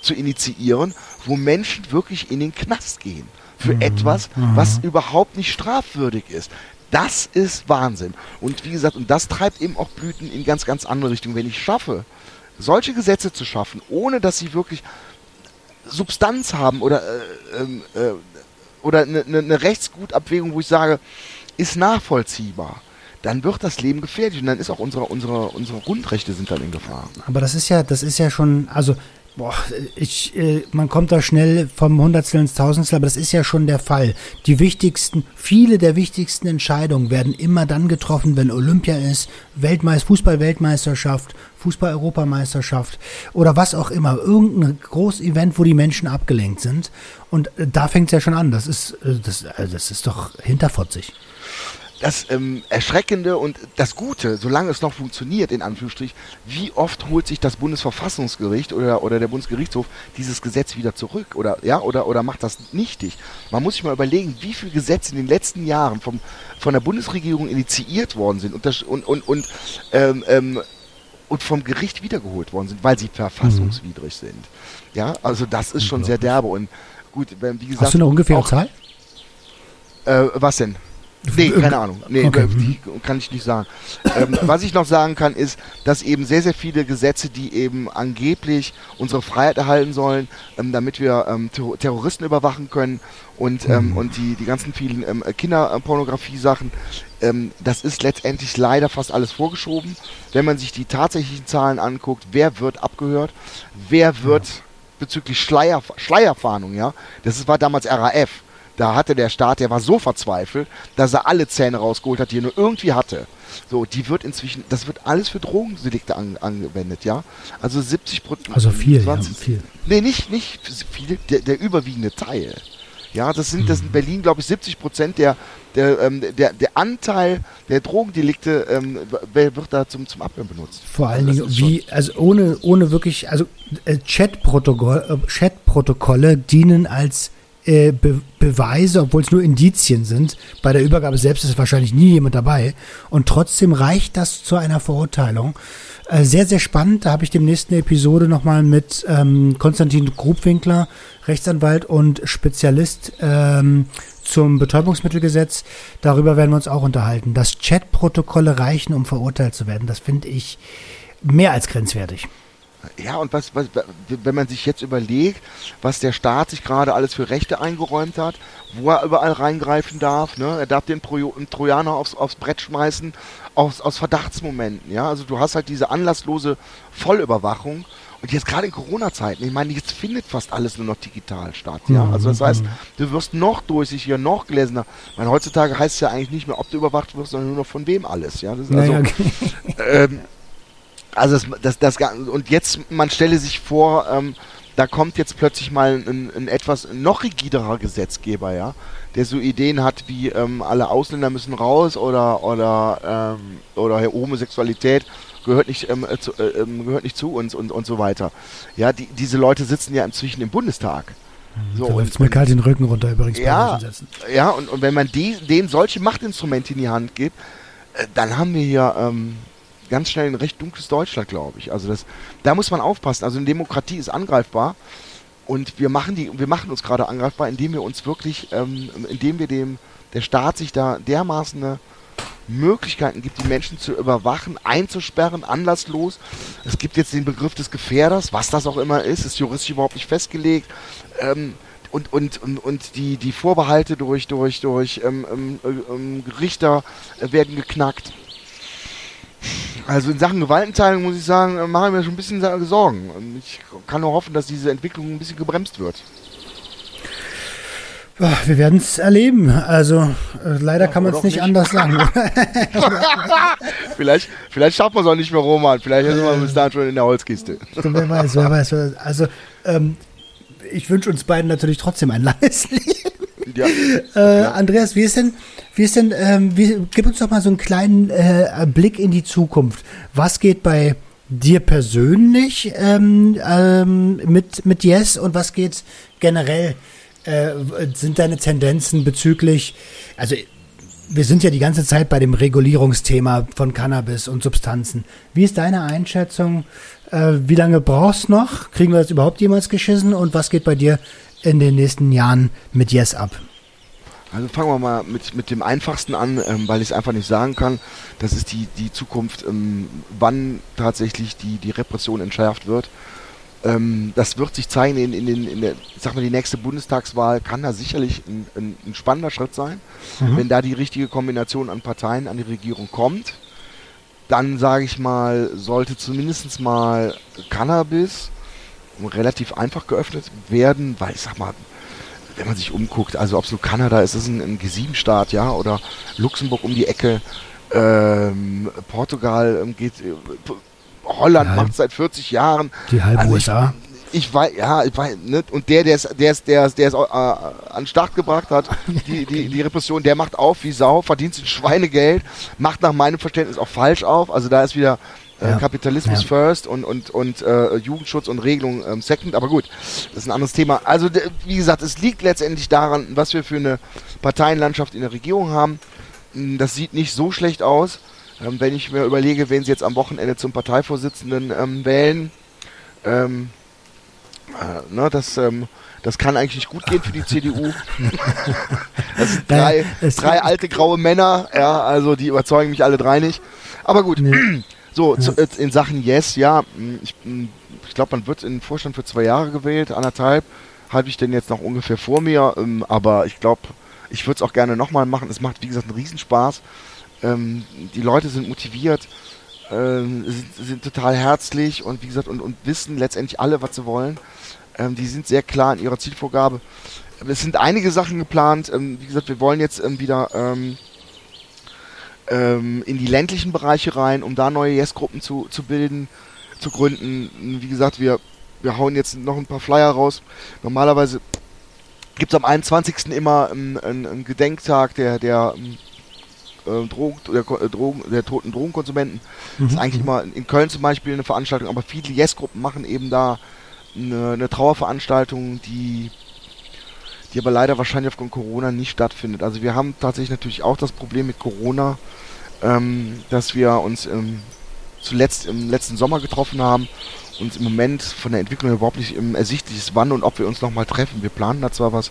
zu initiieren, wo Menschen wirklich in den Knast gehen für etwas, was überhaupt nicht strafwürdig ist. Das ist Wahnsinn. Und wie gesagt, und das treibt eben auch Blüten in ganz, ganz andere Richtungen. Wenn ich schaffe, solche Gesetze zu schaffen, ohne dass sie wirklich Substanz haben oder, äh, ähm, äh, oder eine ne, ne Rechtsgutabwägung, wo ich sage, ist nachvollziehbar, dann wird das Leben gefährlich und dann ist auch unsere, unsere, unsere Grundrechte sind dann in Gefahr. Aber das ist ja, das ist ja schon, also, boah, ich, äh, man kommt da schnell vom Hundertstel ins Tausendstel, aber das ist ja schon der Fall. Die wichtigsten, viele der wichtigsten Entscheidungen werden immer dann getroffen, wenn Olympia ist, Weltmeister, Fußball-Weltmeisterschaft, Fußball-Europameisterschaft oder was auch immer. Irgendein Großevent, wo die Menschen abgelenkt sind. Und äh, da fängt es ja schon an. Das ist, äh, das, äh, das ist doch hinterfotzig. Das ähm, Erschreckende und das Gute, solange es noch funktioniert, in Anführungsstrich, wie oft holt sich das Bundesverfassungsgericht oder, oder der Bundesgerichtshof dieses Gesetz wieder zurück oder ja oder oder macht das nichtig? Man muss sich mal überlegen, wie viele Gesetze in den letzten Jahren vom, von der Bundesregierung initiiert worden sind und das, und und und, ähm, ähm, und vom Gericht wiedergeholt worden sind, weil sie verfassungswidrig sind. Ja, also das ist schon sehr derbe und gut, wie gesagt, Hast du eine ungefähre auch, Zahl? äh, was denn? Nee, keine Ahnung. Nee, Okay. die kann ich nicht sagen. ähm, [coughs] was ich noch sagen kann, ist, dass eben sehr, sehr viele Gesetze, die eben angeblich unsere Freiheit erhalten sollen, ähm, damit wir ähm, Terro- Terroristen überwachen können und, ähm, und die, die ganzen vielen ähm, Kinderpornografie-Sachen, ähm, das ist letztendlich leider fast alles vorgeschoben. Wenn man sich die tatsächlichen Zahlen anguckt, wer wird abgehört, wer wird bezüglich Schleier, Schleierfahndung, ja, das war damals RAF. Da hatte der Staat, der war so verzweifelt, dass er alle Zähne rausgeholt hat, die er nur irgendwie hatte. So, die wird inzwischen, das wird alles für Drogendelikte an, angewendet, ja. Also 70 Prozent. Also viel, ja, viel. Nee, nicht, nicht viel, der, der überwiegende Teil. Ja, das sind, das sind in Berlin, glaube ich, 70 Prozent der, der, ähm, der, der Anteil der Drogendelikte ähm, wird da zum, zum Abhören benutzt. Vor allen Also Dingen, wie, also ohne, ohne wirklich, also äh, Chatprotokoll, äh, Chatprotokolle dienen als äh, Be Beweise, obwohl es nur Indizien sind. Bei der Übergabe selbst ist wahrscheinlich nie jemand dabei. Und trotzdem reicht das zu einer Verurteilung. Äh, sehr, sehr spannend. Da habe ich demnächst eine Episode nochmal mit ähm, Konstantin Grubwinkler, Rechtsanwalt und Spezialist ähm, zum Betäubungsmittelgesetz. Darüber werden wir uns auch unterhalten. Dass Chatprotokolle reichen, um verurteilt zu werden, das finde ich mehr als grenzwertig. Ja, und was, was, wenn man sich jetzt überlegt, was der Staat sich gerade alles für Rechte eingeräumt hat, wo er überall reingreifen darf, ne? Er darf den Pro Trojaner aufs, aufs Brett schmeißen, aus, aus Verdachtsmomenten, ja. Also du hast halt diese anlasslose Vollüberwachung. Und jetzt gerade in Corona-Zeiten, ich meine, jetzt findet fast alles nur noch digital statt, ja. Also das heißt, du wirst noch durchsichtiger, noch gläserner. Ich meine, heutzutage heißt es ja eigentlich nicht mehr, ob du überwacht wirst, sondern nur noch von wem alles, ja. Das ist also, Naja, ähm, also das, das, das, und jetzt, man stelle sich vor, ähm, da kommt jetzt plötzlich mal ein, ein etwas noch rigiderer Gesetzgeber, ja, der so Ideen hat wie ähm, alle Ausländer müssen raus oder oder ähm, oder Homosexualität gehört nicht ähm, äh, zu, äh, ähm, gehört nicht zu uns und und so weiter. Ja, die, diese Leute sitzen ja inzwischen im Bundestag. So, da läuft mir kalt den Rücken runter übrigens ja, ja und, und wenn man die, denen solche Machtinstrumente in die Hand gibt, äh, dann haben wir hier ähm, ganz schnell ein recht dunkles Deutschland, glaube ich. Also das, da muss man aufpassen. Also eine Demokratie ist angreifbar und wir machen die, wir machen uns gerade angreifbar, indem wir uns wirklich, ähm, indem wir dem der Staat sich da dermaßen Möglichkeiten gibt, die Menschen zu überwachen, einzusperren, anlasslos. Es gibt jetzt den Begriff des Gefährders, was das auch immer ist, ist juristisch überhaupt nicht festgelegt. Ähm, und, und, und, und die, die Vorbehalte durch, durch, durch ähm, ähm, ähm Richter äh, werden geknackt. Also in Sachen Gewaltenteilung muss ich sagen, äh, mache ich mir schon ein bisschen Sorgen. Ich kann nur hoffen, dass diese Entwicklung ein bisschen gebremst wird. Wir werden es erleben. Also äh, leider ja, kann man es nicht, nicht, anders sagen. [laughs] vielleicht, vielleicht schafft man es auch nicht mehr, Roman. Vielleicht ist man bis dahin schon in der Holzkiste. wer weiß, wer weiß. Also ähm, ich wünsche uns beiden natürlich trotzdem ein langes [laughs] Leben. Ja, äh, Andreas, wie ist denn, wie ist denn, ähm, wie, gib uns doch mal so einen kleinen äh, Blick in die Zukunft. Was geht bei dir persönlich ähm, ähm, mit, mit Yes und was geht generell? Äh, sind deine Tendenzen bezüglich, also wir sind ja die ganze Zeit bei dem Regulierungsthema von Cannabis und Substanzen. Wie ist deine Einschätzung? Äh, wie lange brauchst du noch? Kriegen wir das überhaupt jemals geschissen? Und was geht bei dir in den nächsten Jahren mit Yes ab? Also fangen wir mal mit, mit dem einfachsten an, ähm, weil ich es einfach nicht sagen kann. Das ist die, die Zukunft, ähm, wann tatsächlich die, die Repression entschärft wird. Ähm, das wird sich zeigen in, in, in, in der, sag mal, die nächste Bundestagswahl kann da sicherlich ein, ein, ein spannender Schritt sein. Mhm. Wenn da die richtige Kombination an Parteien an die Regierung kommt, dann sage ich mal, sollte zumindest mal Cannabis relativ einfach geöffnet werden, weil ich sag mal, wenn man sich umguckt, also ob so Kanada ist, ist ein, ein G7-Staat, ja, oder Luxemburg um die Ecke, ähm, Portugal ähm, geht, äh, Holland macht seit 40 Jahren. Die halbe also USA. Ich, ich weiß, ja, ich weiß, ne? und der, der es, der es, der es, der es äh, an den Start gebracht hat, [laughs] die, die, die Repression, der macht auf wie Sau, verdient sich Schweinegeld, macht nach meinem Verständnis auch falsch auf. Also da ist wieder äh, ja. Kapitalismus ja. first und, und, und äh, Jugendschutz und Regelung ähm, second. Aber gut, das ist ein anderes Thema. Also, wie gesagt, es liegt letztendlich daran, was wir für eine Parteienlandschaft in der Regierung haben. Hm, das sieht nicht so schlecht aus. Ähm, wenn ich mir überlege, wen sie jetzt am Wochenende zum Parteivorsitzenden ähm, wählen, ähm, äh, ne, das, ähm, das kann eigentlich nicht gut gehen für die CDU. [laughs] das sind drei, drei alte graue Männer, ja, also die überzeugen mich alle drei nicht. Aber gut, nee. So, zu, äh, in Sachen Yes, ja, ich, ich glaube, man wird in den Vorstand für zwei Jahre gewählt, anderthalb, halte ich denn jetzt noch ungefähr vor mir, ähm, aber ich glaube, ich würde es auch gerne nochmal machen. Es macht, wie gesagt, einen Riesenspaß. Ähm, die Leute sind motiviert, ähm, sind, sind, total herzlich und wie gesagt, und, und wissen letztendlich alle, was sie wollen. Ähm, die sind sehr klar in ihrer Zielvorgabe. Es sind einige Sachen geplant. Ähm, wie gesagt, wir wollen jetzt ähm, wieder ähm, in die ländlichen Bereiche rein, um da neue Yes-Gruppen zu, zu bilden, zu gründen. Wie gesagt, wir, wir hauen jetzt noch ein paar Flyer raus. Normalerweise gibt es am 21. immer einen, einen Gedenktag der, der äh, Drogen, der, äh, Drogen, der toten Drogenkonsumenten. Mhm. Das ist eigentlich immer in Köln zum Beispiel eine Veranstaltung, aber viele Yes-Gruppen machen eben da eine, eine Trauerveranstaltung, die die aber leider wahrscheinlich aufgrund Corona nicht stattfindet. Also wir haben tatsächlich natürlich auch das Problem mit Corona, ähm, dass wir uns ähm, zuletzt im letzten Sommer getroffen haben und im Moment von der Entwicklung überhaupt nicht ersichtlich ist, wann und ob wir uns nochmal treffen. Wir planen da zwar was,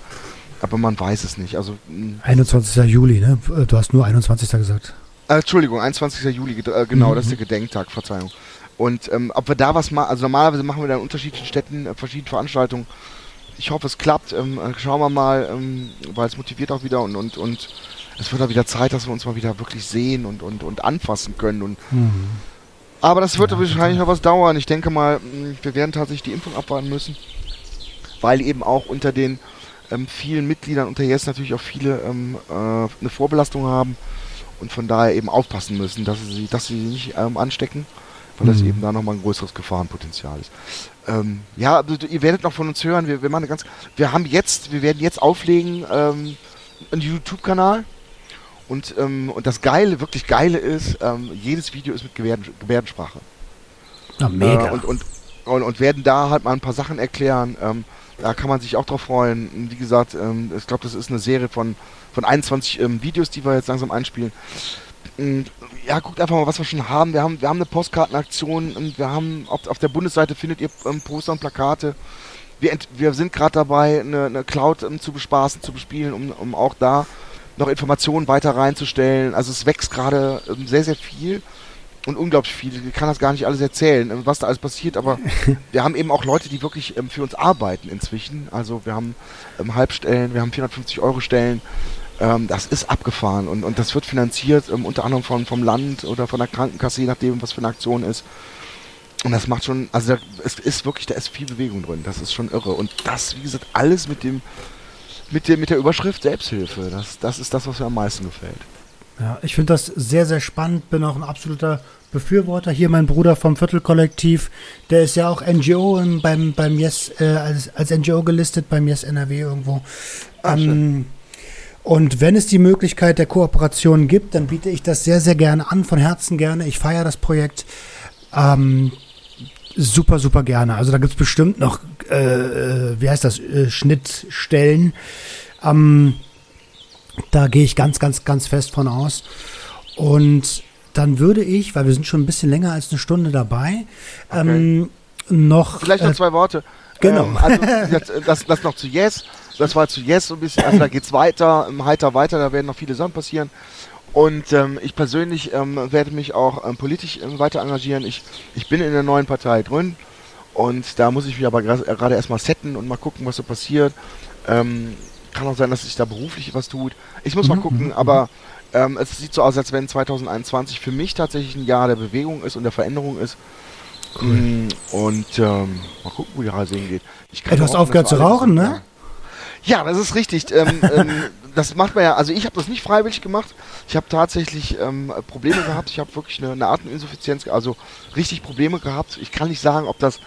aber man weiß es nicht. Also 21. Hm. Juli, ne? Du hast nur 21. gesagt. Äh, Entschuldigung, 21. Juli, äh, genau, mhm. das ist der Gedenktag, Verzeihung. Und ähm, ob wir da was machen, also normalerweise machen wir da in unterschiedlichen Städten äh, verschiedene Veranstaltungen. Ich hoffe, es klappt. Ähm, äh, schauen wir mal, ähm, weil es motiviert auch wieder und, und, und es wird auch wieder Zeit, dass wir uns mal wieder wirklich sehen und, und, und anfassen können. Und mhm. Aber das wird ja, wahrscheinlich noch was dauern. Ich denke mal, hm, wir werden tatsächlich die Impfung abwarten müssen, weil eben auch unter den ähm, vielen Mitgliedern unter Yes natürlich auch viele ähm, äh, eine Vorbelastung haben und von daher eben aufpassen müssen, dass sie, dass sie nicht ähm, anstecken, weil mhm. das eben da nochmal ein größeres Gefahrenpotenzial ist. Ähm, ja, also, ihr werdet noch von uns hören, wir, wir machen eine ganz, wir haben jetzt, wir werden jetzt auflegen, ähm, einen YouTube-Kanal. Und, ähm, und das Geile, wirklich Geile ist, ähm, jedes Video ist mit Gebärden, Gebärdensprache. Ja, mega. Äh, und, und, und, und, werden da halt mal ein paar Sachen erklären. Ähm, da kann man sich auch drauf freuen. Wie gesagt, ähm, ich glaube, das ist eine Serie von, von 21 ähm, Videos, die wir jetzt langsam einspielen. Und, ja, guckt einfach mal, was wir schon haben. Wir haben, wir haben eine Postkartenaktion wir haben auf, auf der Bundesseite findet ihr ähm, Poster und Plakate. Wir, wir sind gerade dabei, eine, eine Cloud zu bespaßen, zu bespielen, um, um auch da noch Informationen weiter reinzustellen. Also es wächst gerade ähm, sehr, sehr viel und unglaublich viel. Ich kann das gar nicht alles erzählen, ähm, was da alles passiert, aber [laughs] wir haben eben auch Leute, die wirklich ähm, für uns arbeiten inzwischen. Also wir haben ähm, Halbstellen, wir haben 450 Euro Stellen. Ähm, das ist abgefahren und, und das wird finanziert unter anderem von, vom Land oder von der Krankenkasse, je nachdem, was für eine Aktion ist. Und das macht schon, also da, es ist wirklich, da ist viel Bewegung drin. Das ist schon irre. Und das, wie gesagt, alles mit dem, mit der, mit der Überschrift Selbsthilfe. Das, das ist das, was mir am meisten gefällt. Ja, ich finde das sehr, sehr spannend. Bin auch ein absoluter Befürworter. Hier mein Bruder vom Viertelkollektiv, der ist ja auch NGO im, beim, beim Yes, äh, als, als NGO gelistet beim Yes NRW irgendwo. Ah, ähm, und wenn es die Möglichkeit der Kooperation gibt, dann biete ich das sehr, sehr gerne an, von Herzen gerne. Ich feiere das Projekt. Ähm, super, super gerne. Also da gibt es bestimmt noch, äh, äh, wie heißt das, äh, Schnittstellen. Ähm, da gehe ich ganz, ganz, ganz fest von aus. Und dann würde ich, weil wir sind schon ein bisschen länger als eine Stunde dabei, ähm, noch. Vielleicht noch äh, zwei Worte. genau. Ähm, also, das, das, das noch zu Yes. Das war zu Yes so ein bisschen. Also da geht's weiter, ähm, heiter weiter. Da werden noch viele Sachen passieren. Und ähm, ich persönlich ähm, werde mich auch ähm, politisch ähm, weiter engagieren. Ich, ich bin in der neuen Partei drin und da muss ich mich aber gerade erstmal setten und mal gucken, was so passiert. Ähm, kann auch sein, dass sich da beruflich was tut. Ich muss mal gucken, aber ähm, es sieht so aus, als wenn 2021 für mich tatsächlich ein Jahr der Bewegung ist und der Veränderung ist. Mm, Und ähm, mal gucken, wo die Reise hingeht. Ich Ey, du hast aufgehört zu rauchen, ne? Ja, das ist richtig. Ähm, ähm, das macht man ja, also ich habe das nicht freiwillig gemacht. Ich habe tatsächlich ähm, Probleme gehabt. Ich habe wirklich eine, eine Ateminsuffizienz, also richtig Probleme gehabt. Ich kann nicht sagen, ob das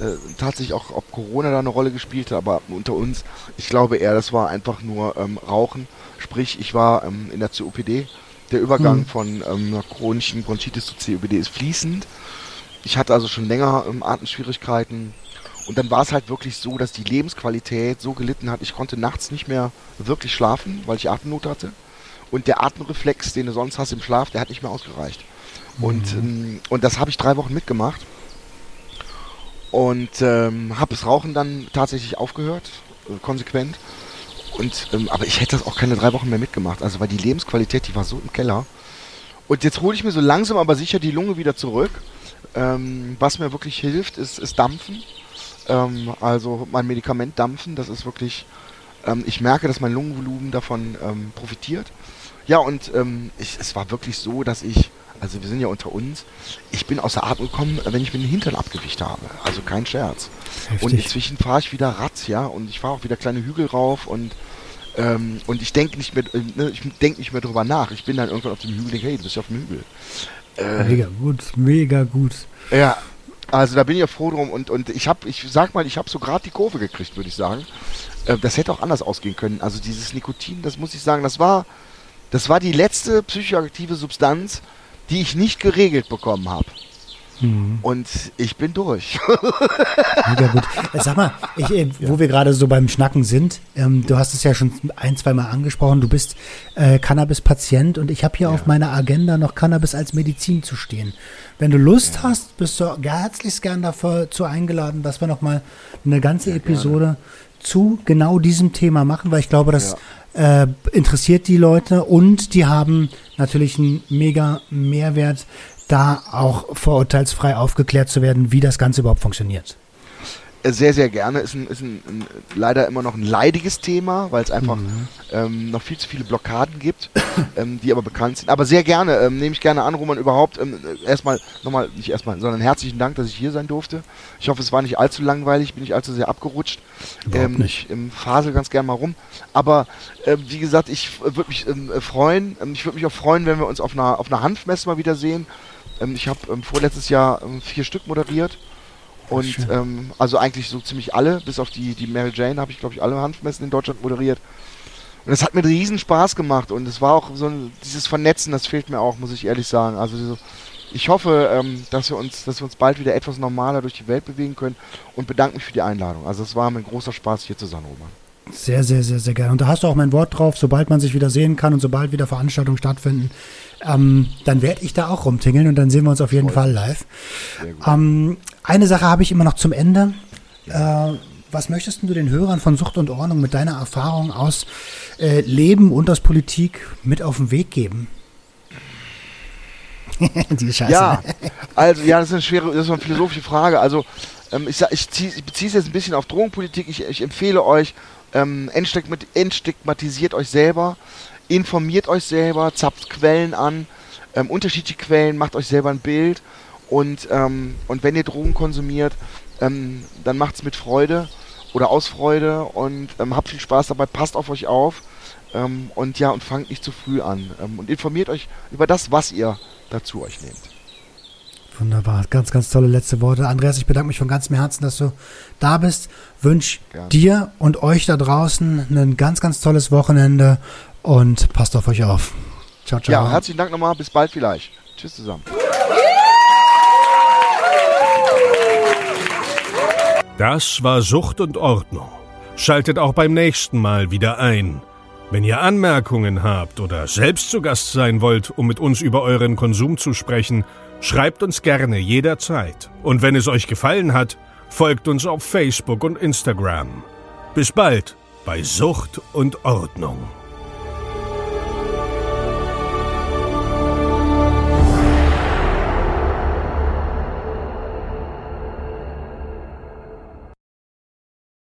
äh, tatsächlich auch, ob Corona da eine Rolle gespielt hat, aber unter uns, ich glaube eher, das war einfach nur ähm, Rauchen. Sprich, ich war ähm, in der COPD. Der Übergang Hm. von ähm, einer chronischen Bronchitis zu COPD ist fließend. Ich hatte also schon länger ähm, Atemschwierigkeiten. Und dann war es halt wirklich so, dass die Lebensqualität so gelitten hat, ich konnte nachts nicht mehr wirklich schlafen, weil ich Atemnot hatte. Und der Atemreflex, den du sonst hast im Schlaf, der hat nicht mehr ausgereicht. Und, ähm, und das habe ich drei Wochen mitgemacht. Und ähm, habe das Rauchen dann tatsächlich aufgehört, äh, konsequent. Und, ähm, aber ich hätte das auch keine drei Wochen mehr mitgemacht. Also weil die Lebensqualität, die war so im Keller. Und jetzt hole ich mir so langsam aber sicher die Lunge wieder zurück. Ähm, was mir wirklich hilft, ist, ist Dampfen. Ähm, also mein Medikament Dampfen, das ist wirklich, ähm, ich merke, dass mein Lungenvolumen davon ähm, profitiert. Ja, und ähm, ich, es war wirklich so, dass ich, also wir sind ja unter uns, ich bin außer Atem gekommen, wenn ich mir den Hintern abgewicht habe. Also kein Scherz. Und Heftig. inzwischen fahre ich wieder Rad, ja, und ich fahre auch wieder kleine Hügel rauf und ähm, und ich denke nicht mehr, äh, ne, ich denke nicht mehr drüber nach. Ich bin dann irgendwann auf dem Hügel, denke, hey, du bist ja auf dem Hügel. Äh, Mega gut, mega gut. ja, also da bin ich ja froh drum und, und ich habe, ich sag mal, ich habe so gerade die Kurve gekriegt, würde ich sagen. Äh, das hätte auch anders ausgehen können. Also dieses Nikotin, das muss ich sagen, das war, das war die letzte psychoaktive Substanz, die ich nicht geregelt bekommen habe. Mhm. Und ich bin durch. [laughs] Mega gut. Sag mal, ich, äh, wo wir gerade so beim Schnacken sind, ähm, du hast es ja schon ein, zwei Mal angesprochen, du bist äh, Cannabis-Patient und ich habe hier auf meiner Agenda noch Cannabis als Medizin zu stehen. Wenn du Lust hast, bist du herzlichst gern dafür zu eingeladen, dass wir nochmal eine ganze Episode zu genau diesem Thema machen, weil ich glaube, das äh, interessiert die Leute und die haben natürlich einen mega Mehrwert, da auch vorurteilsfrei aufgeklärt zu werden, wie das Ganze überhaupt funktioniert. sehr, sehr gerne. Ist, ein, ist ein, ein, leider immer noch ein leidiges Thema, weil es einfach Mhm. ähm, noch viel zu viele Blockaden gibt, [coughs] ähm, die aber bekannt sind. Aber sehr gerne, ähm, nehme ich gerne an, Roman, überhaupt. Ähm, erstmal, nochmal, nicht erstmal, sondern herzlichen Dank, dass ich hier sein durfte. Ich hoffe, es war nicht allzu langweilig, bin nicht allzu sehr abgerutscht. Ähm, nicht. Ich ähm, fasel ganz gerne mal rum. Aber ähm, wie gesagt, ich äh, würde mich ähm, äh, freuen. Ähm, ich würde mich auch freuen, wenn wir uns auf einer, auf einer Hanfmesse mal wiedersehen. Ähm, ich habe ähm, vorletztes Jahr ähm, vier Stück moderiert. Und ähm, also eigentlich so ziemlich alle, bis auf die, die Mary Jane habe ich, glaube ich, alle Hanfmessen in Deutschland moderiert. Und es hat mir riesen Spaß gemacht und es war auch so ein, dieses Vernetzen, das fehlt mir auch, muss ich ehrlich sagen. Also so, ich hoffe, ähm, dass wir uns, dass wir uns bald wieder etwas normaler durch die Welt bewegen können und bedanke mich für die Einladung. Also es war mir ein großer Spaß hier zu sein, Roman. Sehr, sehr, sehr, sehr gerne. Und da hast du auch mein Wort drauf, sobald man sich wieder sehen kann und sobald wieder Veranstaltungen stattfinden, ähm, dann werde ich da auch rumtingeln und dann sehen wir uns auf jeden Freut Fall live. Ähm, eine Sache habe ich immer noch zum Ende. Äh, was möchtest du den Hörern von Sucht und Ordnung mit deiner Erfahrung aus äh, Leben und aus Politik mit auf den Weg geben? [laughs] Die Scheiße. Ja, also ja, das ist eine schwere, das ist eine philosophische Frage. Also ähm, ich, ich, ich beziehe es jetzt ein bisschen auf Drogenpolitik. Ich, ich empfehle euch, ähm, entstigmatisiert euch selber, informiert euch selber, zapft Quellen an, ähm, unterschiedliche Quellen, macht euch selber ein Bild und, ähm, und wenn ihr Drogen konsumiert, ähm, dann macht es mit Freude oder aus Freude und ähm, habt viel Spaß dabei, passt auf euch auf ähm, und ja, und fangt nicht zu früh an ähm, und informiert euch über das, was ihr dazu euch nehmt. Wunderbar, ganz, ganz tolle letzte Worte. Andreas, ich bedanke mich von ganzem Herzen, dass du da bist. Wünsche dir und euch da draußen ein ganz, ganz tolles Wochenende und passt auf euch auf. Ciao, ciao. Ja, herzlichen Dank nochmal. Bis bald vielleicht. Tschüss zusammen. Das war Sucht und Ordnung. Schaltet auch beim nächsten Mal wieder ein. Wenn ihr Anmerkungen habt oder selbst zu Gast sein wollt, um mit uns über euren Konsum zu sprechen, schreibt uns gerne jederzeit. Und wenn es euch gefallen hat, folgt uns auf Facebook und Instagram. Bis bald bei Sucht und Ordnung.